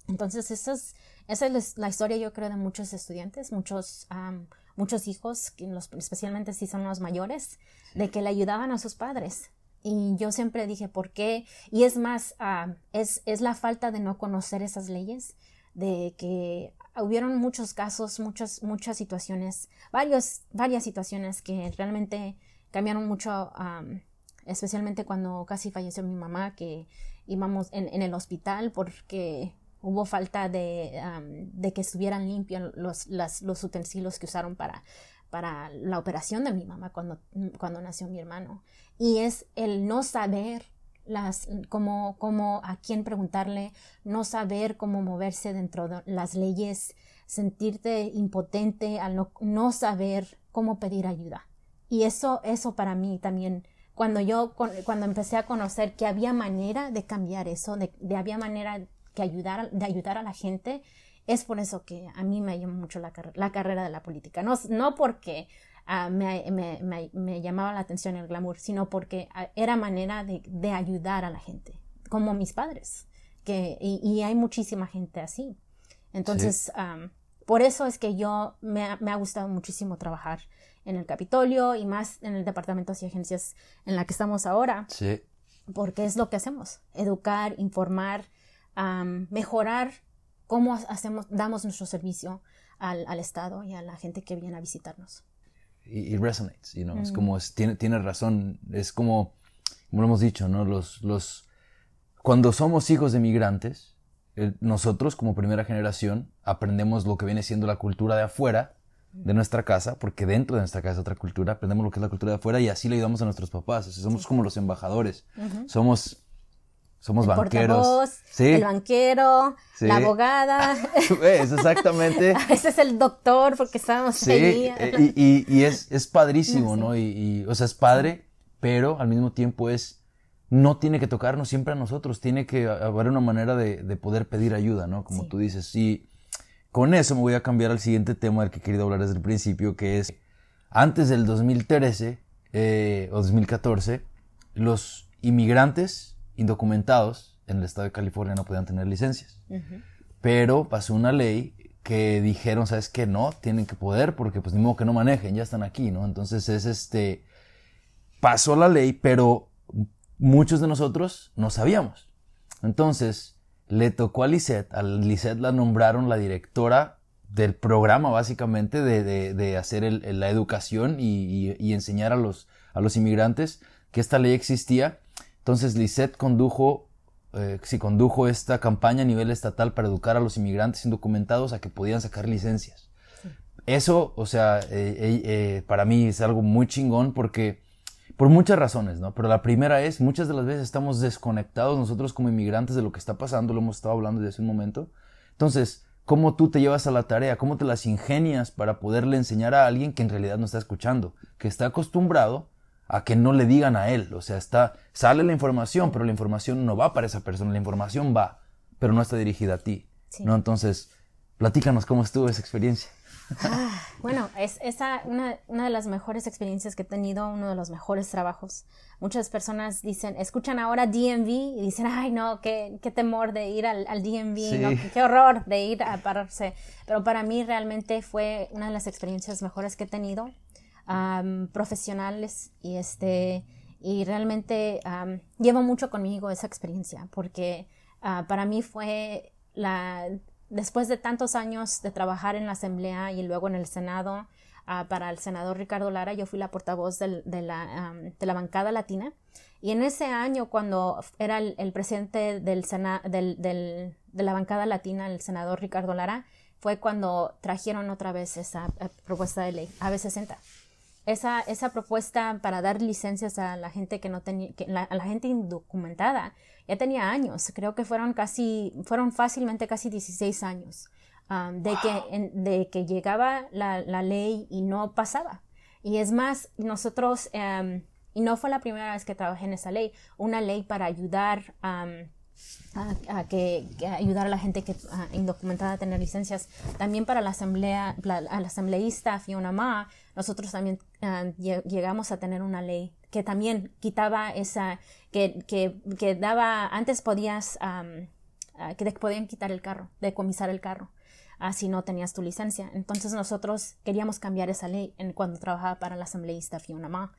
Speaker 2: Entonces esa es, esa es la historia yo creo de muchos estudiantes, muchos muchos hijos, especialmente si son los mayores, de que le ayudaban a sus padres. Y yo siempre dije, ¿por qué? Y es más, es, es la falta de no conocer esas leyes, de que hubieron muchos casos, muchas, muchas situaciones, varios, varias situaciones que realmente cambiaron mucho, especialmente cuando casi falleció mi mamá, que íbamos en, el hospital porque hubo falta de, de que estuvieran limpios los, los utensilios que usaron para, para la operación de mi mamá cuando, cuando nació mi hermano. Y es el no saber las, cómo, cómo, a quién preguntarle, no saber cómo moverse dentro de las leyes, sentirte impotente al no, no saber cómo pedir ayuda. Y eso, eso para mí también, cuando yo, cuando empecé a conocer que había manera de cambiar eso, de, de había manera que ayudar, de ayudar a la gente, es por eso que a mí me llama mucho la, la carrera de la política. No, no porque uh, me, me, me, llamaba la atención el glamour, sino porque uh, era manera de, de, ayudar a la gente, como mis padres. Que, y, y hay muchísima gente así. Entonces, um, por eso es que yo me, me, ha gustado muchísimo trabajar en el Capitolio y más en el departamento de agencias en la que estamos ahora. Sí. Porque es lo que hacemos, educar, informar, mejorar cómo hacemos, damos nuestro servicio al, al, Estado y a la gente que viene a visitarnos.
Speaker 1: Y, y resonates, you know? es como, tiene, tiene razón, es como, como lo hemos dicho, ¿no? Los, los, cuando somos hijos de migrantes, nosotros como primera generación aprendemos lo que viene siendo la cultura de afuera de nuestra casa, porque dentro de nuestra casa es otra cultura, aprendemos lo que es la cultura de afuera y así le ayudamos a nuestros papás. somos como los embajadores. Somos somos el banqueros.
Speaker 2: ¿Sí? El banquero, la abogada.
Speaker 1: es exactamente.
Speaker 2: Ese es el doctor porque estábamos sí, ahí.
Speaker 1: Eh, y, y, es, es padrísimo, ¿no? Y, o sea, es padre, pero al mismo tiempo es, no tiene que tocarnos siempre a nosotros, tiene que haber una manera de, de poder pedir ayuda, ¿no? Como tú dices. Y con eso me voy a cambiar al siguiente tema del que he querido hablar desde el principio, que es, antes del 2013 eh, o 2014, los inmigrantes indocumentados en el estado de California no podían tener licencias. Pero pasó una ley que dijeron, ¿sabes qué? No, tienen que poder porque pues ni modo que no manejen, ya están aquí, ¿no? Entonces es este, pasó la ley, pero muchos de nosotros no sabíamos. Entonces le tocó a Lisette, a Lisette la nombraron la directora del programa básicamente de, de, hacer la educación y, y, enseñar a los, a los inmigrantes que esta ley existía entonces Lisette condujo, eh, condujo esta campaña a nivel estatal para educar a los inmigrantes indocumentados a que podían sacar licencias. Eso, o sea, eh, eh, para mí es algo muy chingón porque Por muchas razones, ¿no? Pero la primera es, muchas de las veces estamos desconectados nosotros como inmigrantes de lo que está pasando, lo hemos estado hablando desde hace un momento. Entonces, ¿cómo tú te llevas a la tarea? ¿Cómo te las ingenias para poderle enseñar a alguien que en realidad no está escuchando? Que está acostumbrado a que no le digan a él. O sea, está, sale la información, pero la información no va para esa persona, la información va, pero no está dirigida a ti. ¿no? Entonces, platícanos cómo estuvo esa experiencia.
Speaker 2: Ah, bueno, es esa una, una, de las mejores experiencias que he tenido, uno de los mejores trabajos. Muchas personas dicen, escuchan ahora DMV y dicen, ay no, qué, qué temor de ir al, al DMV, qué, horror de ir a pararse. Pero para mí realmente fue una de las experiencias mejores que he tenido, profesionales y este y realmente llevo mucho conmigo esa experiencia porque uh, para mí fue la después de tantos años de trabajar en la Asamblea y luego en el Senado, ah, para el senador Ricardo Lara, yo fui la portavoz de, la, de, la, bancada latina. Y en ese año, cuando era el, presidente del, del, del, de la bancada latina, el senador Ricardo Lara, fue cuando trajeron otra vez esa eh, propuesta de ley, AB60 esa, esa propuesta para dar licencias a la gente que no tenía, a la gente indocumentada, ya tenía años, creo que fueron casi, fueron fácilmente casi 16 años um, de, que, de que llegaba la, la, ley y no pasaba. Y es más, nosotros, um, y no fue la primera vez que trabajé en esa ley, una ley para ayudar um, a, que, ayudar a la gente que indocumentada a tener licencias. También para la asamblea, la, asambleísta Fiona Ma, nosotros también ah, llegamos a tener una ley que también quitaba esa, que, que, que daba, antes podías, ah, que podían quitar el carro, decomisar el carro. Uh, si no tenías tu licencia. Entonces nosotros queríamos cambiar esa ley en, cuando trabajaba para la asambleísta Fiona Ma.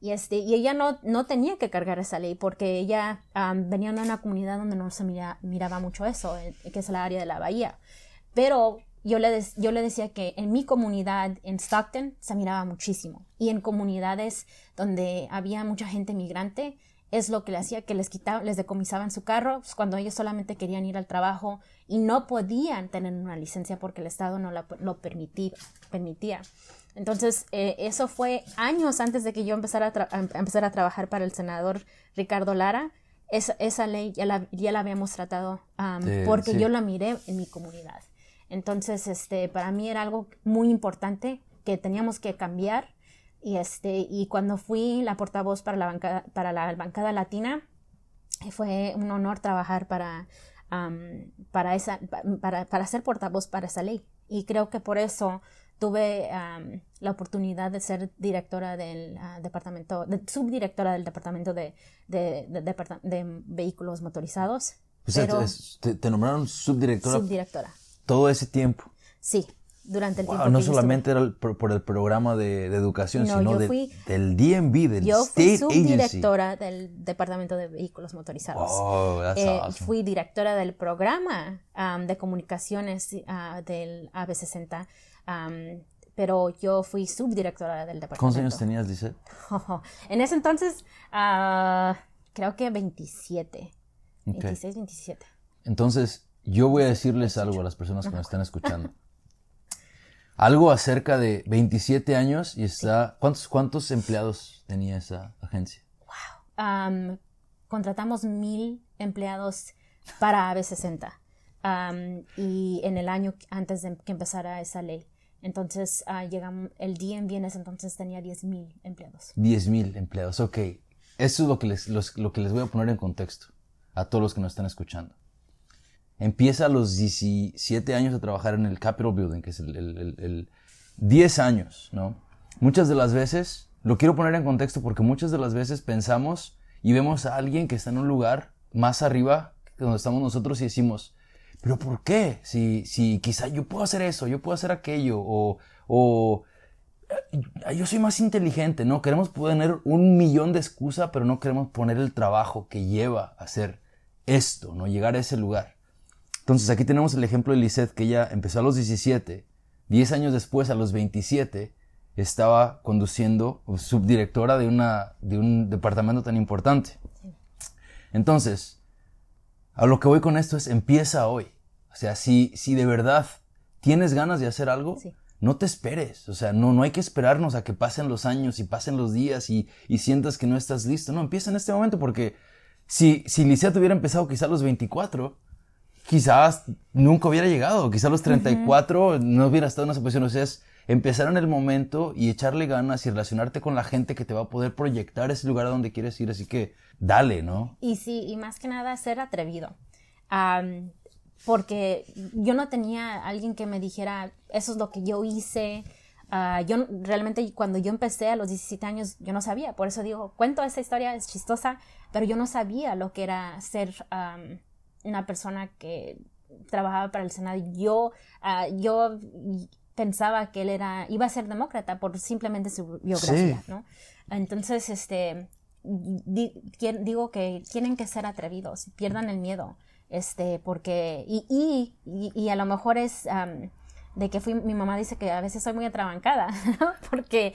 Speaker 2: Y, este, y ella no, no tenía que cargar esa ley porque ella venía de una comunidad donde no se miraba mucho eso, eh, que es la área de la bahía. Pero yo le, yo le decía que en mi comunidad, en Stockton, se miraba muchísimo. Y en comunidades donde había mucha gente migrante, es lo que le hacía que les quitaban, les decomisaban su carro pues, cuando ellos solamente querían ir al trabajo y no podían tener una licencia porque el Estado no lo permitía. permitía. Entonces, eh, eso fue años antes de que yo empezara a, empezar a trabajar para el senador Ricardo Lara. Esa, esa ley ya la, ya la habíamos tratado porque yo la miré en mi comunidad. Entonces, este, para mí era algo muy importante que teníamos que cambiar. Y, este, y cuando fui la portavoz para la bancada, para la bancada latina, fue un honor trabajar para, para, esa, para, para ser portavoz para esa ley. Y creo que por eso tuve la oportunidad de ser directora del ah, departamento, de, subdirectora del departamento de, de, vehículos motorizados.
Speaker 1: O sea, te, nombraron subdirectora.
Speaker 2: Subdirectora.
Speaker 1: Todo ese tiempo.
Speaker 2: Sí, durante el tiempo.
Speaker 1: No solamente era por, el programa de, educación, sino del DMV, del
Speaker 2: yo fui subdirectora del departamento de vehículos motorizados.
Speaker 1: Oh, eh,
Speaker 2: Fui directora del programa de comunicaciones ah, del AB60 pero yo fui subdirectora del departamento.
Speaker 1: ¿Cuántos años tenías, dice?
Speaker 2: en ese entonces, uh, creo que 27. 26, 27.
Speaker 1: Entonces, yo voy a decirles algo a las personas que nos están escuchando. algo acerca de 27 años y está... ¿Cuántos, ¿Cuántos empleados tenía esa agencia?
Speaker 2: Wow. contratamos mil empleados para AB60 y en el año antes de que empezara esa ley. Entonces, uh, llegamos, el DMV en ese entonces tenía 10.000 empleados.
Speaker 1: 10.000 empleados, ok. Eso es lo que, les, lo que les voy a poner en contexto a todos los que nos están escuchando. Empieza a los 17 años a trabajar en el Capitol Building, que es el, el, el 10 años, ¿no? Muchas de las veces, lo quiero poner en contexto porque muchas de las veces pensamos y vemos a alguien que está en un lugar más arriba que donde estamos nosotros y decimos, pero ¿por qué? Si, si quizá yo puedo hacer eso, yo puedo hacer aquello, o, o eh, yo soy más inteligente, ¿no? Queremos poner un millón de excusas, pero no queremos poner el trabajo que lleva a hacer esto, ¿no? Llegar a ese lugar. Entonces aquí tenemos el ejemplo de Lisette, que ella empezó a los 17, 10 años después, a los 27, estaba conduciendo, subdirectora de, una, de un departamento tan importante. Entonces, a lo que voy con esto es empieza hoy. O sea, si, si de verdad tienes ganas de hacer algo, no te esperes, o sea, no, no hay que esperarnos a que pasen los años y pasen los días y, y sientas que no estás listo, no, empieza en este momento porque si, si Licea hubiera empezado quizá a los 24, quizás nunca hubiera llegado, quizás a los 34 no hubiera estado en esa posición, o sea, es empezar en el momento y echarle ganas y relacionarte con la gente que te va a poder proyectar ese lugar a donde quieres ir, así que dale, ¿no?
Speaker 2: Y sí, y más que nada ser atrevido porque yo no tenía alguien que me dijera, eso es lo que yo hice. Ah, yo realmente cuando yo empecé a los 17 años, yo no sabía, por eso digo, cuento esa historia, es chistosa, pero yo no sabía lo que era ser una persona que trabajaba para el Senado. Yo, uh, yo pensaba que él era, iba a ser demócrata por simplemente su biografía, ¿no? Entonces, este, digo que tienen que ser atrevidos, pierdan el miedo este, porque, y, y, y, a lo mejor es de que fui, mi mamá dice que a veces soy muy atrabancada, porque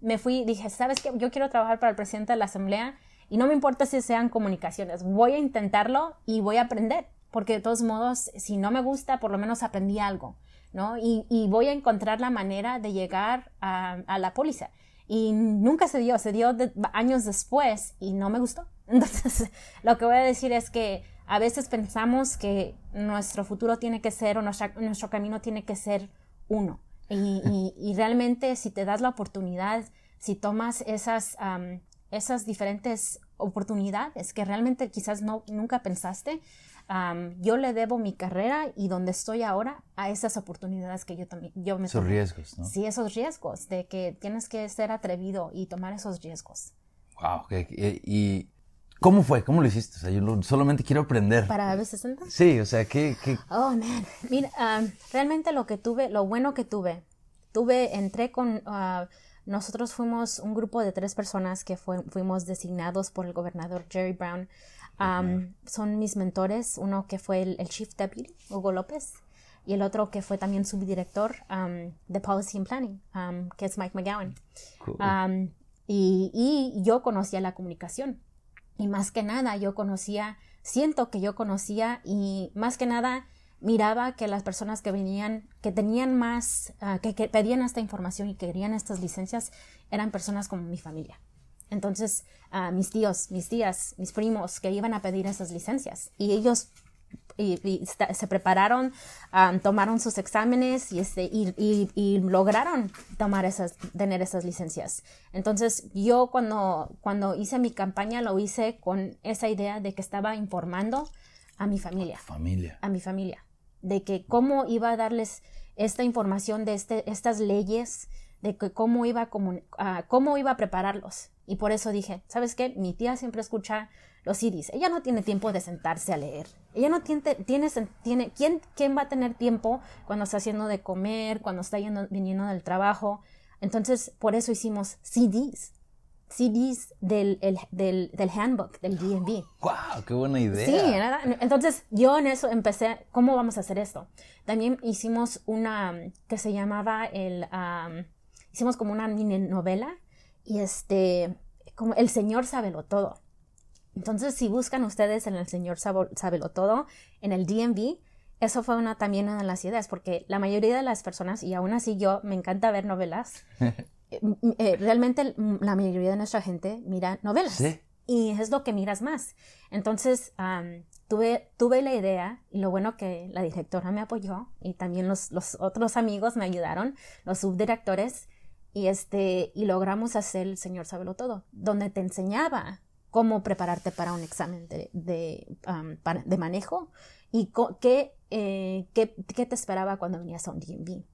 Speaker 2: me fui, dije, ¿sabes qué? Yo quiero trabajar para el presidente de la Asamblea y no me importa si sean comunicaciones, voy a intentarlo y voy a aprender, porque de todos modos, si no me gusta, por lo menos aprendí algo, ¿no? Y, y voy a encontrar la manera de llegar a, a la póliza. Y nunca se dio, se dio años después y no me gustó. Entonces, lo que voy a decir es que a veces pensamos que nuestro futuro tiene que ser o nuestro camino tiene que ser uno. Y, realmente si te das la oportunidad, si tomas esas, esas diferentes oportunidades que realmente quizás no, nunca pensaste, yo le debo mi carrera y donde estoy ahora a esas oportunidades que yo también yo me
Speaker 1: esos riesgos no
Speaker 2: sí esos riesgos de que tienes que ser atrevido y tomar esos riesgos
Speaker 1: wow y ¿Cómo fue? ¿Cómo lo hiciste? O sea, yo solamente quiero aprender.
Speaker 2: ¿Para B60?
Speaker 1: Sí, o sea, ¿qué...?
Speaker 2: Oh, man. Mira, um, realmente lo que tuve, lo bueno que tuve, tuve, entré con... Uh, nosotros fuimos un grupo de tres personas que fuimos designados por el gobernador Jerry Brown. Um, son mis mentores, uno que fue el, Chief Deputy, Hugo López, y el otro que fue también subdirector um, de Policy and Planning, que es Mike McGowan. y, y, yo conocía la comunicación. Y más que nada yo conocía, siento que yo conocía y más que nada miraba que las personas que venían, que tenían más, ah, que, pedían esta información y querían estas licencias, eran personas como mi familia. Entonces, uh, mis tíos, mis tías, mis primos que iban a pedir esas licencias y ellos y, se prepararon, tomaron sus exámenes y, este, y, lograron tomar esas, tener esas licencias. Entonces yo cuando, cuando hice mi campaña lo hice con esa idea de que estaba informando a mi familia.
Speaker 1: Familia.
Speaker 2: A mi familia. De que cómo iba a darles esta información de este, estas leyes, de que cómo iba a, cómo iba a prepararlos. Y por eso dije, ¿sabes qué? Mi tía siempre escucha los CDs. Ella no tiene tiempo de sentarse a leer. Ella no tiene, tiene, tiene ¿quién, ¿quién va a tener tiempo cuando está haciendo de comer, cuando está yendo, viniendo del trabajo? Entonces, por eso hicimos CDs. CDs del, del, del handbook, del DMV.
Speaker 1: ¡Wow! ¡Qué buena idea!
Speaker 2: Sí, entonces yo en eso empecé, ¿cómo vamos a hacer esto? También hicimos una que se llamaba el, hicimos como una mini novela y este, como El Señor Sábelo Todo. Entonces, si buscan ustedes en el Señor Sábelo Todo, en el DMV, eso fue una, también una de las ideas, porque la mayoría de las personas, y aún así yo, me encanta ver novelas, eh, realmente la mayoría de nuestra gente mira novelas. Y es lo que miras más. Entonces, tuve, tuve la idea, y lo bueno que la directora me apoyó, y también los, los otros amigos me ayudaron, los subdirectores, y, este, y logramos hacer el Señor Sábelo Todo, donde te enseñaba cómo prepararte para un examen de, de, um, de manejo y qué, eh, qué, qué, te esperaba cuando venías a un DMV.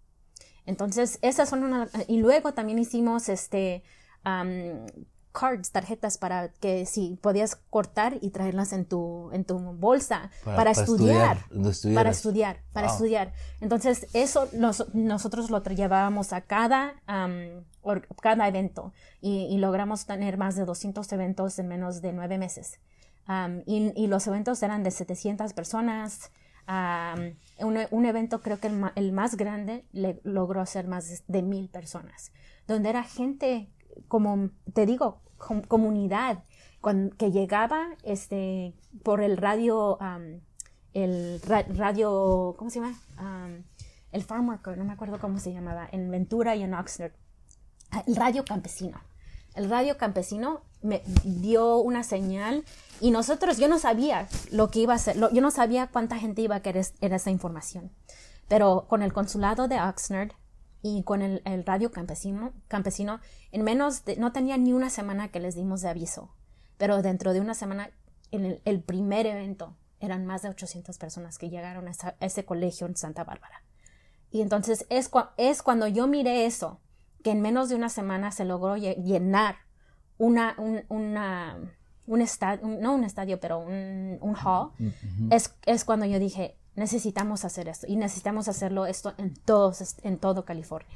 Speaker 2: Entonces, esas son una... Y luego también hicimos este... Um, cards, tarjetas para que si podías cortar y traerlas en tu, en tu bolsa para, estudiar, para estudiar, para estudiar. Entonces, eso nosotros lo llevábamos a cada, cada evento y, logramos tener más de 200 eventos en menos de nueve meses. y, los eventos eran de 700 personas. Un, evento creo que el, más grande logró hacer más de mil personas, donde era gente como te digo, comunidad, que llegaba este, por el radio, el radio, ¿cómo se llama? el Farm Worker, no me acuerdo cómo se llamaba, en Ventura y en Oxnard, el radio campesino. El radio campesino me dio una señal y nosotros, yo no sabía lo que iba a ser, yo no sabía cuánta gente iba a querer esa información. Pero con el consulado de Oxnard y con el, radio campesino, campesino, en menos de, no tenía ni una semana que les dimos de aviso. Pero dentro de una semana, en el, primer evento, eran más de 800 personas que llegaron a, ese colegio en Santa Bárbara. Y entonces es, es cuando yo miré eso, que en menos de una semana se logró llenar una, un, una, un estadio, no un estadio, pero un, un hall, es, es, cuando yo dije, necesitamos hacer esto y necesitamos hacerlo esto en, todos, en todo California.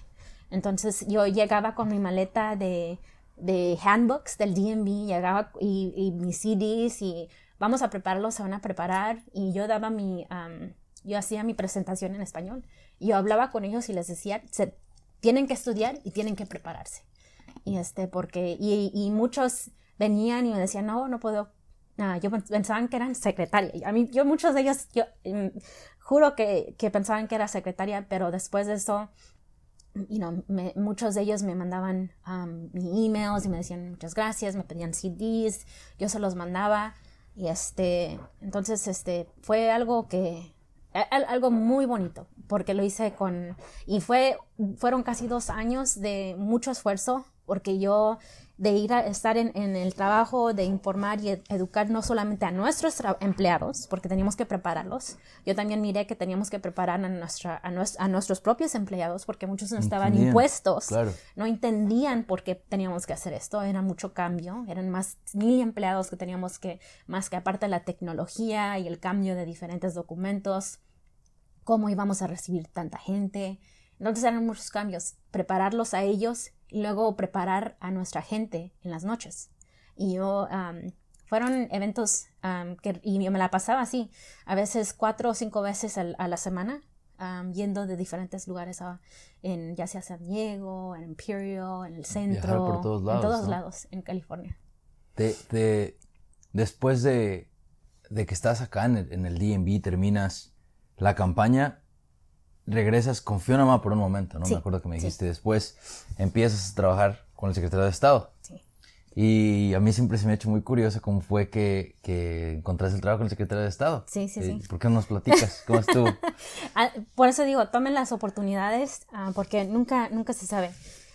Speaker 2: Entonces yo llegaba con mi maleta de, de handbooks del DMV, llegaba y, y, mis CDs y vamos a prepararlos, se van a preparar y yo daba mi, yo hacía mi presentación en español. Yo hablaba con ellos y les decía, se, tienen que estudiar y tienen que prepararse. Y este, porque, y, y muchos venían y me decían, no, no puedo, nada, yo pensaban que eran secretaria. A mí, yo muchos de ellos, yo mm, juro que, que, pensaban que era secretaria, pero después de eso, you know, muchos de ellos me mandaban um, mi emails y me decían muchas gracias, me pedían CDs, yo se los mandaba. Y este, entonces, este, fue algo que, algo muy bonito, porque lo hice con, y fue, fueron casi dos años de mucho esfuerzo, porque yo de ir a estar en, el trabajo, de informar y educar no solamente a nuestros empleados, porque teníamos que prepararlos. Yo también miré que teníamos que preparar a, nuestra, a, nuestros propios empleados, porque muchos no estaban impuestos, no entendían por qué teníamos que hacer esto, era mucho cambio, eran más mil empleados que teníamos que, más que aparte la tecnología y el cambio de diferentes documentos, cómo íbamos a recibir tanta gente. Entonces eran muchos cambios, prepararlos a ellos y luego preparar a nuestra gente en las noches. Y yo, fueron eventos que, y yo me la pasaba así, a veces cuatro o cinco veces a, la semana, yendo de diferentes lugares, en, ya sea San Diego, en Imperial, en el centro,
Speaker 1: por todos lados,
Speaker 2: en todos lados, en California.
Speaker 1: De, después de, de, que estás acá en el, en el DMV, terminas la campaña, regresas con Fiona por un momento, ¿no? Me acuerdo que me dijiste. Después empiezas a trabajar con el secretario de Estado. Sí. Y a mí siempre se me ha hecho muy curioso cómo fue que, que encontraste el trabajo con el secretario de Estado.
Speaker 2: Sí, sí, sí.
Speaker 1: ¿Por qué no nos platicas? ¿Cómo estuvo?
Speaker 2: Ah, por eso digo, tomen las oportunidades ah, porque nunca, nunca se sabe.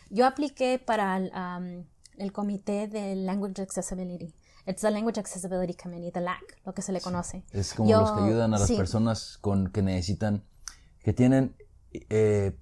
Speaker 2: Yo apliqué para el, el comité de Language Accessibility. It's the Language Accessibility Committee, the LAC, lo que se le conoce.
Speaker 1: Es como los que ayudan a las personas con que necesitan que tienen, eh,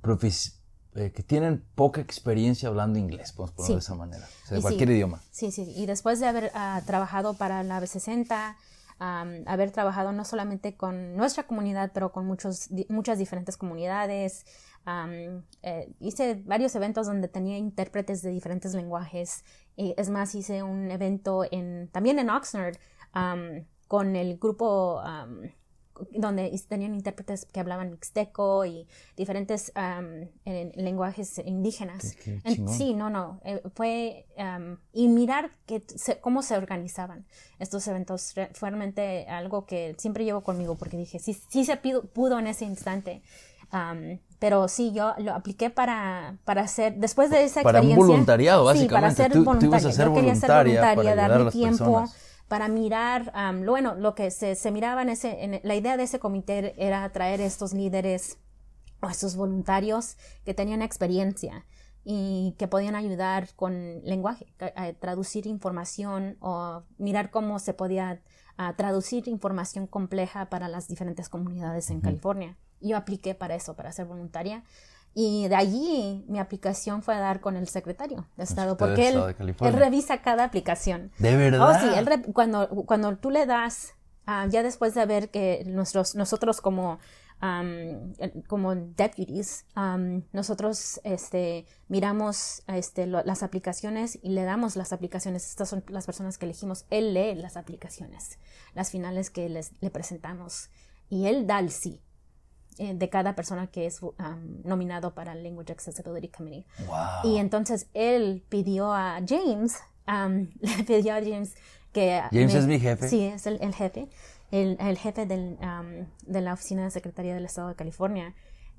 Speaker 1: eh, que tienen poca experiencia hablando inglés, podemos ponerlo de esa manera, o sea, de cualquier idioma.
Speaker 2: Sí, sí, y después de haber uh, trabajado para la B60, um, haber trabajado no solamente con nuestra comunidad, pero con muchos, muchas diferentes comunidades. Um, eh, hice varios eventos donde tenía intérpretes de diferentes lenguajes. Y es más, hice un evento en, también en Oxnard um, con el grupo donde tenían intérpretes que hablaban mixteco y diferentes lenguajes indígenas. sí, no, no, eh, fue y mirar que cómo se organizaban estos eventos fue realmente algo que siempre llevo conmigo porque dije, sí, sí se pudo en ese instante. pero sí, yo lo apliqué para, para hacer, después de esa
Speaker 1: experiencia. Para un voluntariado, básicamente.
Speaker 2: Sí, para ser voluntaria. yo quería ser voluntaria, darle tiempo para mirar, bueno, lo que se, se miraba en ese, en, la idea de ese comité era traer estos líderes o estos voluntarios que tenían experiencia y que podían ayudar con lenguaje, a, traducir información o mirar cómo se podía traducir información compleja para las diferentes comunidades en California. Yo apliqué para eso, para ser voluntaria. Y de allí mi aplicación fue a dar con el secretario de Estado, porque él, él, revisa cada aplicación.
Speaker 1: ¿De verdad?
Speaker 2: Oh, sí, él cuando, cuando tú le das, ah, ya después de ver que nuestros, nosotros como, como deputies, nosotros este, miramos este, las aplicaciones y le damos las aplicaciones. Estas son las personas que elegimos. Él lee las aplicaciones, las finales que les, le presentamos. Y él da el sí. Eh, de cada persona que es nominado para el Language Accessibility Committee. Y entonces él pidió a James, le pidió a James que...
Speaker 1: James es mi jefe.
Speaker 2: Sí, es el, jefe, el, jefe del, de la Oficina de Secretaría del Estado de California.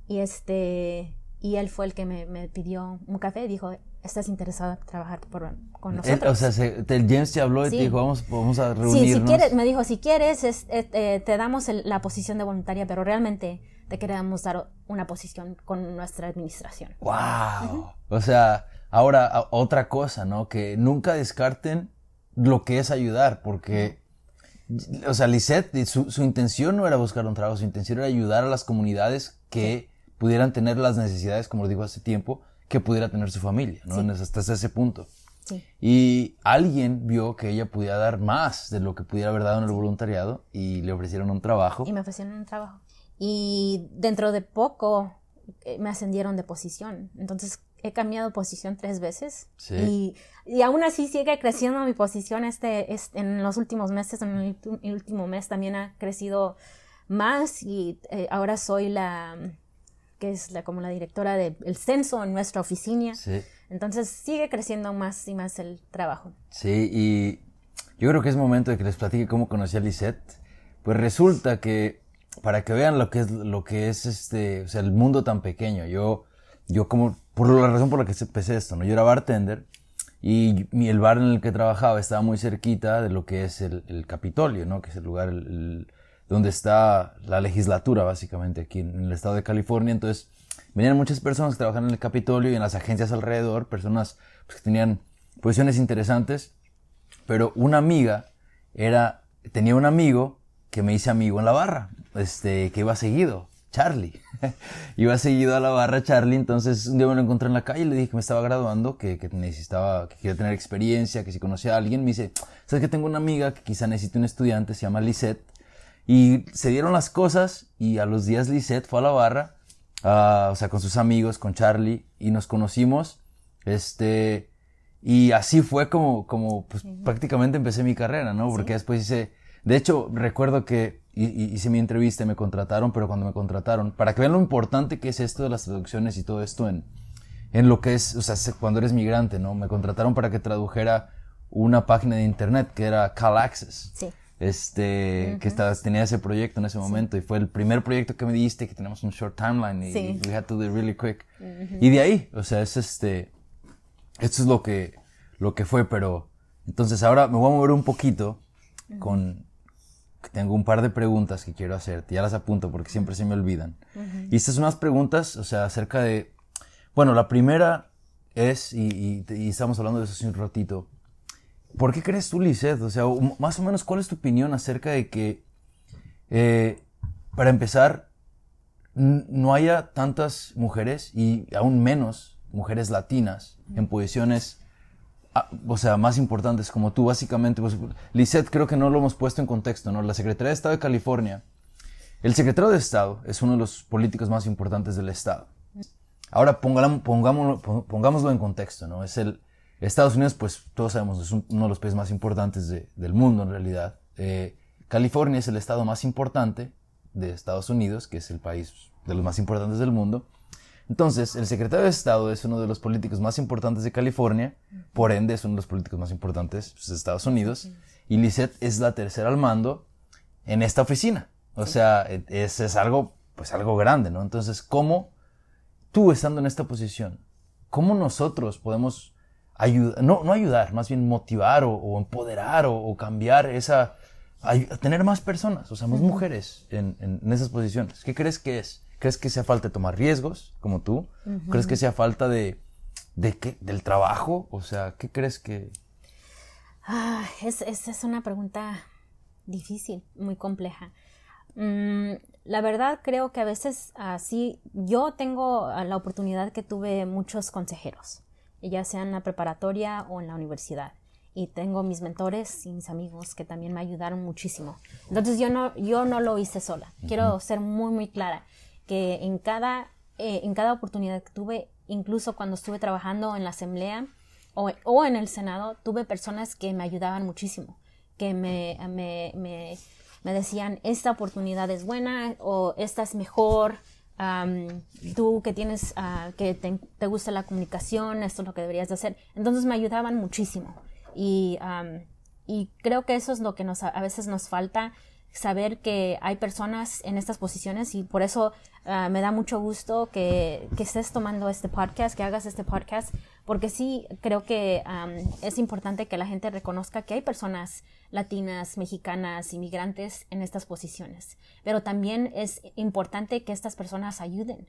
Speaker 2: Y este, y él fue el que me, me pidió un café y dijo, ¿estás interesado en trabajar por, con nosotros?
Speaker 1: o sea, se, el James te habló y te dijo, vamos, vamos a reunirnos.
Speaker 2: Sí, si quieres, me dijo, si quieres, es, eh, te damos la posición de voluntaria, pero realmente te queremos dar una posición con nuestra administración.
Speaker 1: ¡Wow! O sea, ahora otra cosa, ¿no? Que nunca descarten lo que es ayudar, porque, o sea, Lisette, su, su, intención no era buscar un trabajo, su intención era ayudar a las comunidades que pudieran tener las necesidades, como lo digo hace tiempo, que pudiera tener su familia, ¿no? Hasta ese punto. Sí. Y alguien vio que ella podía dar más de lo que pudiera haber dado en el voluntariado y le ofrecieron un trabajo.
Speaker 2: Y me ofrecieron un trabajo. Y dentro de poco eh, me ascendieron de posición. Entonces he cambiado posición tres veces. Sí. Y, y, aún así sigue creciendo mi posición este, este en los últimos meses. En el, último mes también ha crecido más y eh, ahora soy la que es la, como la directora del censo en nuestra oficina. Sí. Entonces sigue creciendo más y más el trabajo.
Speaker 1: Sí, y yo creo que es momento de que les platique cómo conocí a Lisette. Pues resulta que para que vean lo que es lo que es este, o sea, el mundo tan pequeño. Yo yo como por la razón por la que empecé esto, ¿no? Yo era bartender y el bar en el que trabajaba estaba muy cerquita de lo que es el, Capitolio, ¿no? Que es el lugar donde está la legislatura básicamente aquí en el estado de California. Entonces venían muchas personas que trabajan en el Capitolio y en las agencias alrededor, personas pues, que tenían posiciones interesantes, pero una amiga era tenía un amigo que me hice amigo en la barra este, que iba seguido, Charlie. iba seguido a la barra Charlie, entonces un día me lo encontré en la calle y le dije que me estaba graduando, que, que necesitaba, que quería tener experiencia, que si conocía a alguien, me dice, sabes que tengo una amiga que quizá necesite un estudiante, se llama Lisette, y se dieron las cosas y a los días Lisette fue a la barra, uh, o sea, con sus amigos, con Charlie, y nos conocimos, este, y así fue como, como, pues prácticamente empecé mi carrera, ¿no? Porque después hice, de hecho, recuerdo que hice mi entrevista y me contrataron, pero cuando me contrataron, para que vean lo importante que es esto de las traducciones y todo esto en, en lo que es, o sea, cuando eres migrante, ¿no? Me contrataron para que tradujera una página de internet que era Call Access. Sí. Este, que estaba, tenía ese proyecto en ese momento y fue el primer proyecto que me diste, que tenemos un short timeline y sí. we had to do it really quick. Y de ahí, o sea, es este, esto es lo que, lo que fue, pero entonces ahora me voy a mover un poquito con, tengo un par de preguntas que quiero hacerte, ya las apunto porque siempre se me olvidan. Y estas son unas preguntas, o sea, acerca de, bueno, la primera es, y, estamos hablando de eso hace un ratito, ¿por qué crees tú, Lisette? O sea, más o menos, ¿cuál es tu opinión acerca de que, eh, para empezar, no haya tantas mujeres y aún menos mujeres latinas en posiciones o sea, más importantes como tú, básicamente. Pues, Lisette, creo que no lo hemos puesto en contexto, ¿no? La Secretaría de Estado de California. El secretario de Estado es uno de los políticos más importantes del Estado. Ahora pongámoslo, pongámoslo en contexto, ¿no? Es el Estados Unidos, pues todos sabemos, es uno de los países más importantes del mundo en realidad. Eh, California es el estado más importante de Estados Unidos, que es el país de los más importantes del mundo. Entonces, el secretario de Estado es uno de los políticos más importantes de California, por ende es uno de los políticos más importantes pues, de Estados Unidos, y Lisette es la tercera al mando en esta oficina. O sea, e, es, es, algo, pues algo grande, ¿no? Entonces, ¿cómo tú estando en esta posición, cómo nosotros podemos ayudar, no, no ayudar, más bien motivar o, empoderar o, cambiar esa, a, tener más personas, o sea, más mujeres en, en esas posiciones? ¿Qué crees que es? ¿Crees que sea falta de tomar riesgos, como tú? ¿Crees que sea falta de, de qué, del trabajo? O sea, ¿qué crees que...?
Speaker 2: Ah, es, es, una pregunta difícil, muy compleja. Mm, la verdad creo que a veces así, yo tengo la oportunidad que tuve muchos consejeros, ya sea en la preparatoria o en la universidad. Y tengo mis mentores y mis amigos que también me ayudaron muchísimo. Entonces yo no, yo no lo hice sola. Quiero ser muy, muy clara que en cada, eh, en cada oportunidad que tuve, incluso cuando estuve trabajando en la Asamblea o, o, en el Senado, tuve personas que me ayudaban muchísimo, que me, me, me, me decían, esta oportunidad es buena o esta es mejor. tú que tienes, uh, que te, te, gusta la comunicación, esto es lo que deberías de hacer. Entonces me ayudaban muchísimo. Y, y creo que eso es lo que nos, a veces nos falta saber que hay personas en estas posiciones y por eso ah, me da mucho gusto que, que, estés tomando este podcast, que hagas este podcast, porque sí creo que es importante que la gente reconozca que hay personas latinas, mexicanas, inmigrantes en estas posiciones, pero también es importante que estas personas ayuden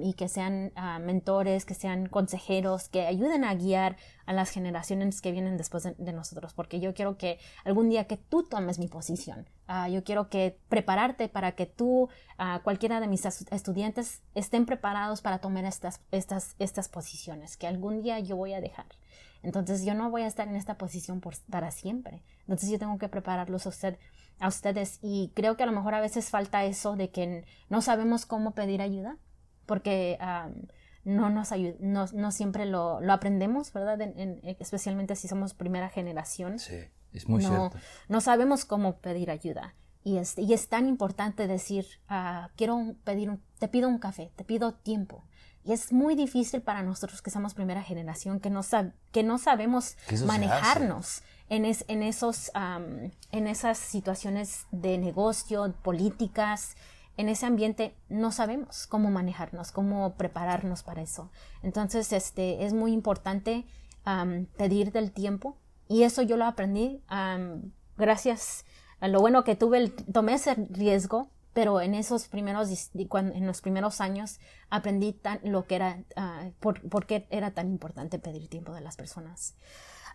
Speaker 2: y que sean ah, mentores, que sean consejeros, que ayuden a guiar a las generaciones que vienen después de, nosotros, porque yo quiero que algún día que tú tomes mi posición, ah, yo quiero que prepararte para que tú, uh, cualquiera de mis estudiantes estén preparados para tomar estas, estas, estas posiciones que algún día yo voy a dejar. Entonces yo no voy a estar en esta posición por, para siempre. Entonces yo tengo que prepararlos a, usted, a ustedes y creo que a lo mejor a veces falta eso de que no sabemos cómo pedir ayuda porque no nos no, no, siempre lo, lo aprendemos, ¿verdad? especialmente si somos primera generación.
Speaker 1: Sí, es muy cierto.
Speaker 2: No sabemos cómo pedir ayuda. Y es, y es tan importante decir, ah, quiero pedir, te pido un café, te pido tiempo. Y es muy difícil para nosotros que somos primera generación, que no, que no sabemos manejarnos en, en, esos, en esas situaciones de negocio, políticas, en ese ambiente no sabemos cómo manejarnos, cómo prepararnos para eso. Entonces, este, es muy importante pedir del tiempo y eso yo lo aprendí gracias a lo bueno que tuve, tomé ese riesgo, pero en esos primeros, en los primeros años aprendí tan, lo que era, uh, por, qué era tan importante pedir tiempo de las personas.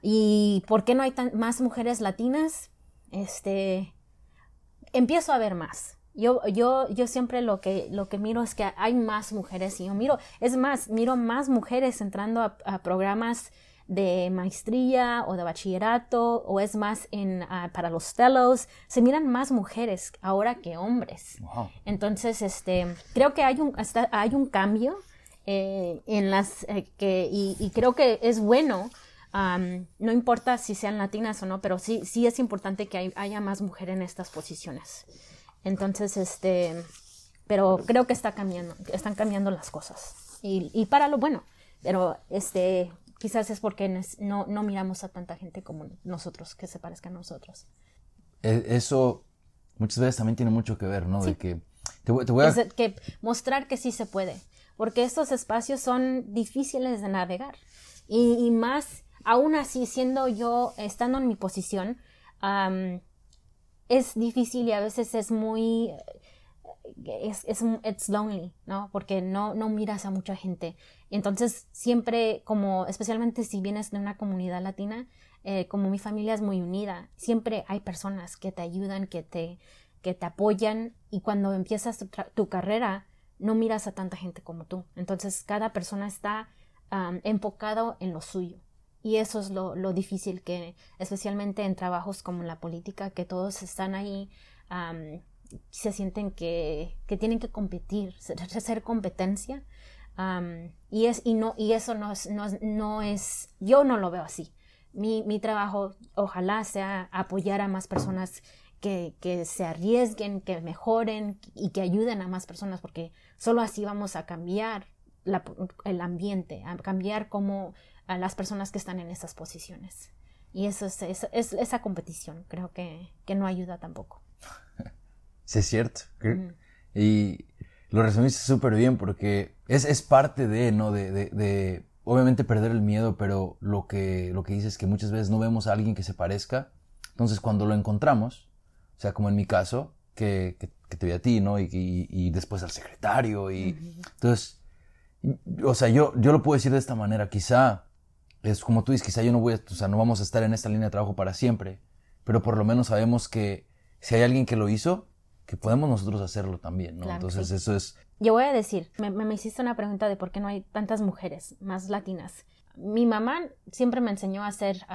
Speaker 2: ¿Y por qué no hay tan, más mujeres latinas? Este, empiezo a ver más yo, yo, yo siempre lo que, lo que miro es que hay más mujeres y yo miro, es más, miro más mujeres entrando a, programas de maestría o de bachillerato o es más en, ah, para los fellows, se miran más mujeres ahora que hombres. Entonces, este, creo que hay un, hay un cambio eh, en las eh, que, y, creo que es bueno. no importa si sean latinas o no, pero sí, sí es importante que haya más mujeres en estas posiciones. Entonces, este, pero creo que está cambiando, están cambiando las cosas. Y, y para lo bueno, pero este, quizás es porque no, no miramos a tanta gente como nosotros, que se parezca a nosotros.
Speaker 1: E, eso muchas veces también tiene mucho que ver, ¿no? De que te, voy a...
Speaker 2: que mostrar que sí se puede, porque estos espacios son difíciles de navegar. Y, y más, aún así, siendo yo, estando en mi posición, es difícil y a veces es muy es, es it's lonely, ¿no? Porque no, no miras a mucha gente. Entonces, siempre, como, especialmente si vienes de una comunidad latina, eh, como mi familia es muy unida, siempre hay personas que te ayudan, que te, que te apoyan, y cuando empiezas tu, carrera, no miras a tanta gente como tú. Entonces, cada persona está enfocado en lo suyo. Y eso es lo, lo, difícil que, especialmente en trabajos como la política, que todos están ahí, se sienten que, que, tienen que competir, hacer competencia. y, es, y, no, y eso no es, no, no, es, yo no lo veo así. Mi, mi trabajo ojalá sea apoyar a más personas que, que, se arriesguen, que mejoren y que ayuden a más personas, porque solo así vamos a cambiar la, el ambiente, a cambiar cómo a las personas que están en esas posiciones. Y eso es, es, esa competición, creo que, que, no ayuda tampoco.
Speaker 1: Sí, es cierto. Y lo resumiste súper bien porque es, es, parte de, ¿no? De, de, de, obviamente perder el miedo, pero lo que, lo que dices es que muchas veces no vemos a alguien que se parezca. Entonces cuando lo encontramos, o sea, como en mi caso, que, que, te vi a ti, ¿no? Y, y, después al secretario. Y entonces, o sea, yo, yo lo puedo decir de esta manera, quizá es como tú dices, quizá yo no voy, o sea, no vamos a estar en esta línea de trabajo para siempre, pero por lo menos sabemos que si hay alguien que lo hizo, que podemos nosotros hacerlo también, ¿no? Entonces eso es...
Speaker 2: Yo voy a decir, me, me, hiciste una pregunta de por qué no hay tantas mujeres más latinas. Mi mamá siempre me enseñó a hacer,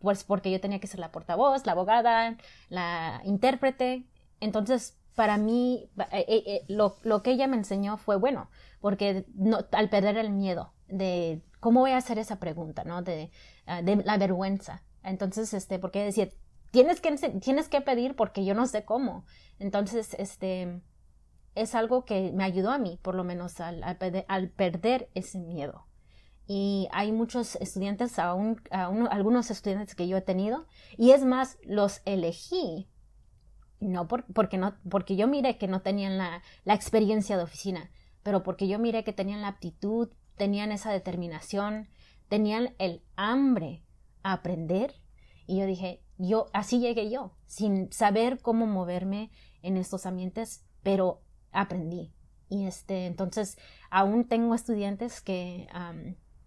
Speaker 2: pues porque yo tenía que ser la portavoz, la abogada, la intérprete. Entonces, para mí, eh, eh, eh, lo, lo, que ella me enseñó fue bueno, porque no, al perder el miedo de ¿cómo voy a hacer esa pregunta, no? De, ah, de la vergüenza. Entonces, este, porque decir, tienes que, tienes que pedir porque yo no sé cómo. Entonces, este, es algo que me ayudó a mí, por lo menos, al, al, perder ese miedo. Y hay muchos estudiantes, aún, algunos estudiantes que yo he tenido, y es más, los elegí no porque, no, porque yo miré que no tenían la, la experiencia de oficina, pero porque yo miré que tenían la aptitud, tenían esa determinación, tenían el hambre a aprender. Y yo dije, yo, así llegué yo, sin saber cómo moverme en estos ambientes, pero aprendí. Y este, entonces, aún tengo estudiantes que,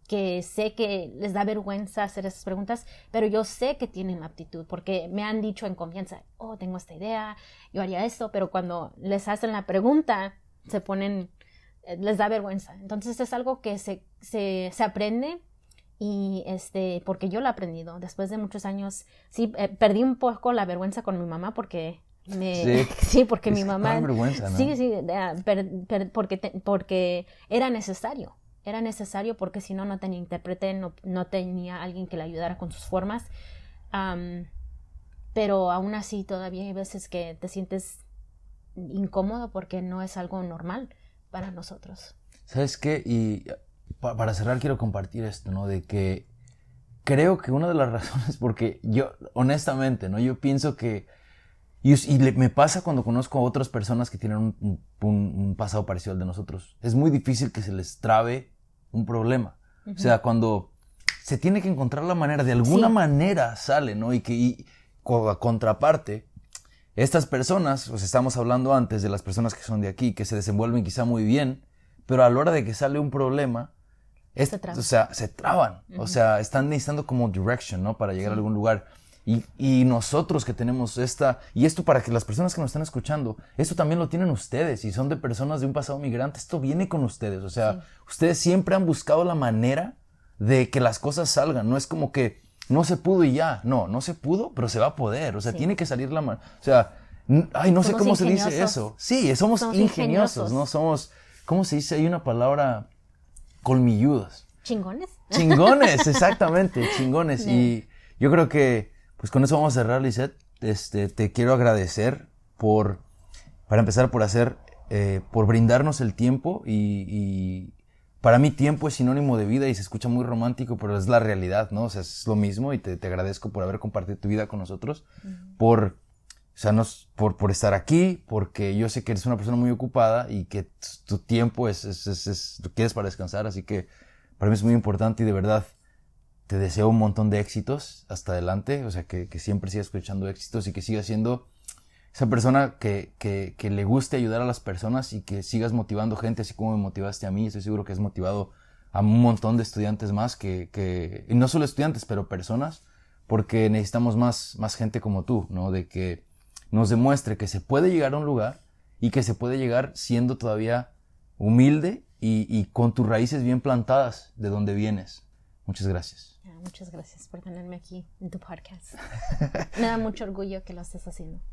Speaker 2: que sé que les da vergüenza hacer esas preguntas, pero yo sé que tienen aptitud porque me han dicho en confianza, oh, tengo esta idea, yo haría esto, pero cuando les hacen la pregunta, se ponen, les da vergüenza. Entonces es algo que se, se, se aprende y este, porque yo lo he aprendido. Después de muchos años, sí, eh, perdí un poco la vergüenza con mi mamá porque me, sí. porque mi mamá...
Speaker 1: Vergüenza, ¿no?
Speaker 2: Sí, sí, porque, porque era necesario. Era necesario porque si no, no tenía intérprete, no, no tenía alguien que le ayudara con sus formas. pero aún así todavía hay veces que te sientes incómodo porque no es algo normal para nosotros.
Speaker 1: ¿Sabes qué? Y para cerrar quiero compartir esto, ¿no? De que creo que una de las razones, porque yo, honestamente, ¿no? Yo pienso que, y, me pasa cuando conozco a otras personas que tienen un, un, pasado parecido al de nosotros, es muy difícil que se les trabe un problema. O sea, cuando se tiene que encontrar la manera, de alguna manera sale, ¿no? Y que, y, contraparte, estas personas, pues estamos hablando antes de las personas que son de aquí, que se desenvuelven quizá muy bien, pero a la hora de que sale un problema, se o sea, se traban. O sea, están necesitando como direction, ¿no? Para llegar a algún lugar. Y, y, nosotros que tenemos esta, y esto para que las personas que nos están escuchando, esto también lo tienen ustedes y son de personas de un pasado migrante, esto viene con ustedes. O sea, ustedes siempre han buscado la manera de que las cosas salgan. No es como que no se pudo y ya. No, no se pudo, pero se va a poder. O sea, tiene que salir la mano. O sea, ay, no sé cómo se dice eso. Sí, somos, ingeniosos, ¿no? Somos, ¿cómo se dice? Hay una palabra colmilludos.
Speaker 2: Chingones.
Speaker 1: Chingones, exactamente, chingones. Y yo creo que, pues con eso vamos a cerrar, Lisette. Este, te quiero agradecer por, para empezar, por hacer, eh, por brindarnos el tiempo y, para mí tiempo es sinónimo de vida y se escucha muy romántico, pero es la realidad, ¿no? O sea, es lo mismo y te, agradezco por haber compartido tu vida con nosotros, por o sea, nos, por, por estar aquí, porque yo sé que eres una persona muy ocupada y que tu tiempo es, es, es, es, tú quieres para descansar, así que para mí es muy importante y de verdad te deseo un montón de éxitos hasta adelante, o sea, que, que siempre sigas escuchando éxitos y que sigas siendo esa persona que, que, que, le guste ayudar a las personas y que sigas motivando gente así como me motivaste a mí, estoy seguro que has motivado a un montón de estudiantes más, que, que y no solo estudiantes, pero personas, porque necesitamos más, más gente como tú, ¿no? De que nos demuestre que se puede llegar a un lugar y que se puede llegar siendo todavía humilde y, con tus raíces bien plantadas de donde vienes. Muchas gracias.
Speaker 2: muchas gracias por tenerme aquí en tu podcast. Me da mucho orgullo que lo estés haciendo.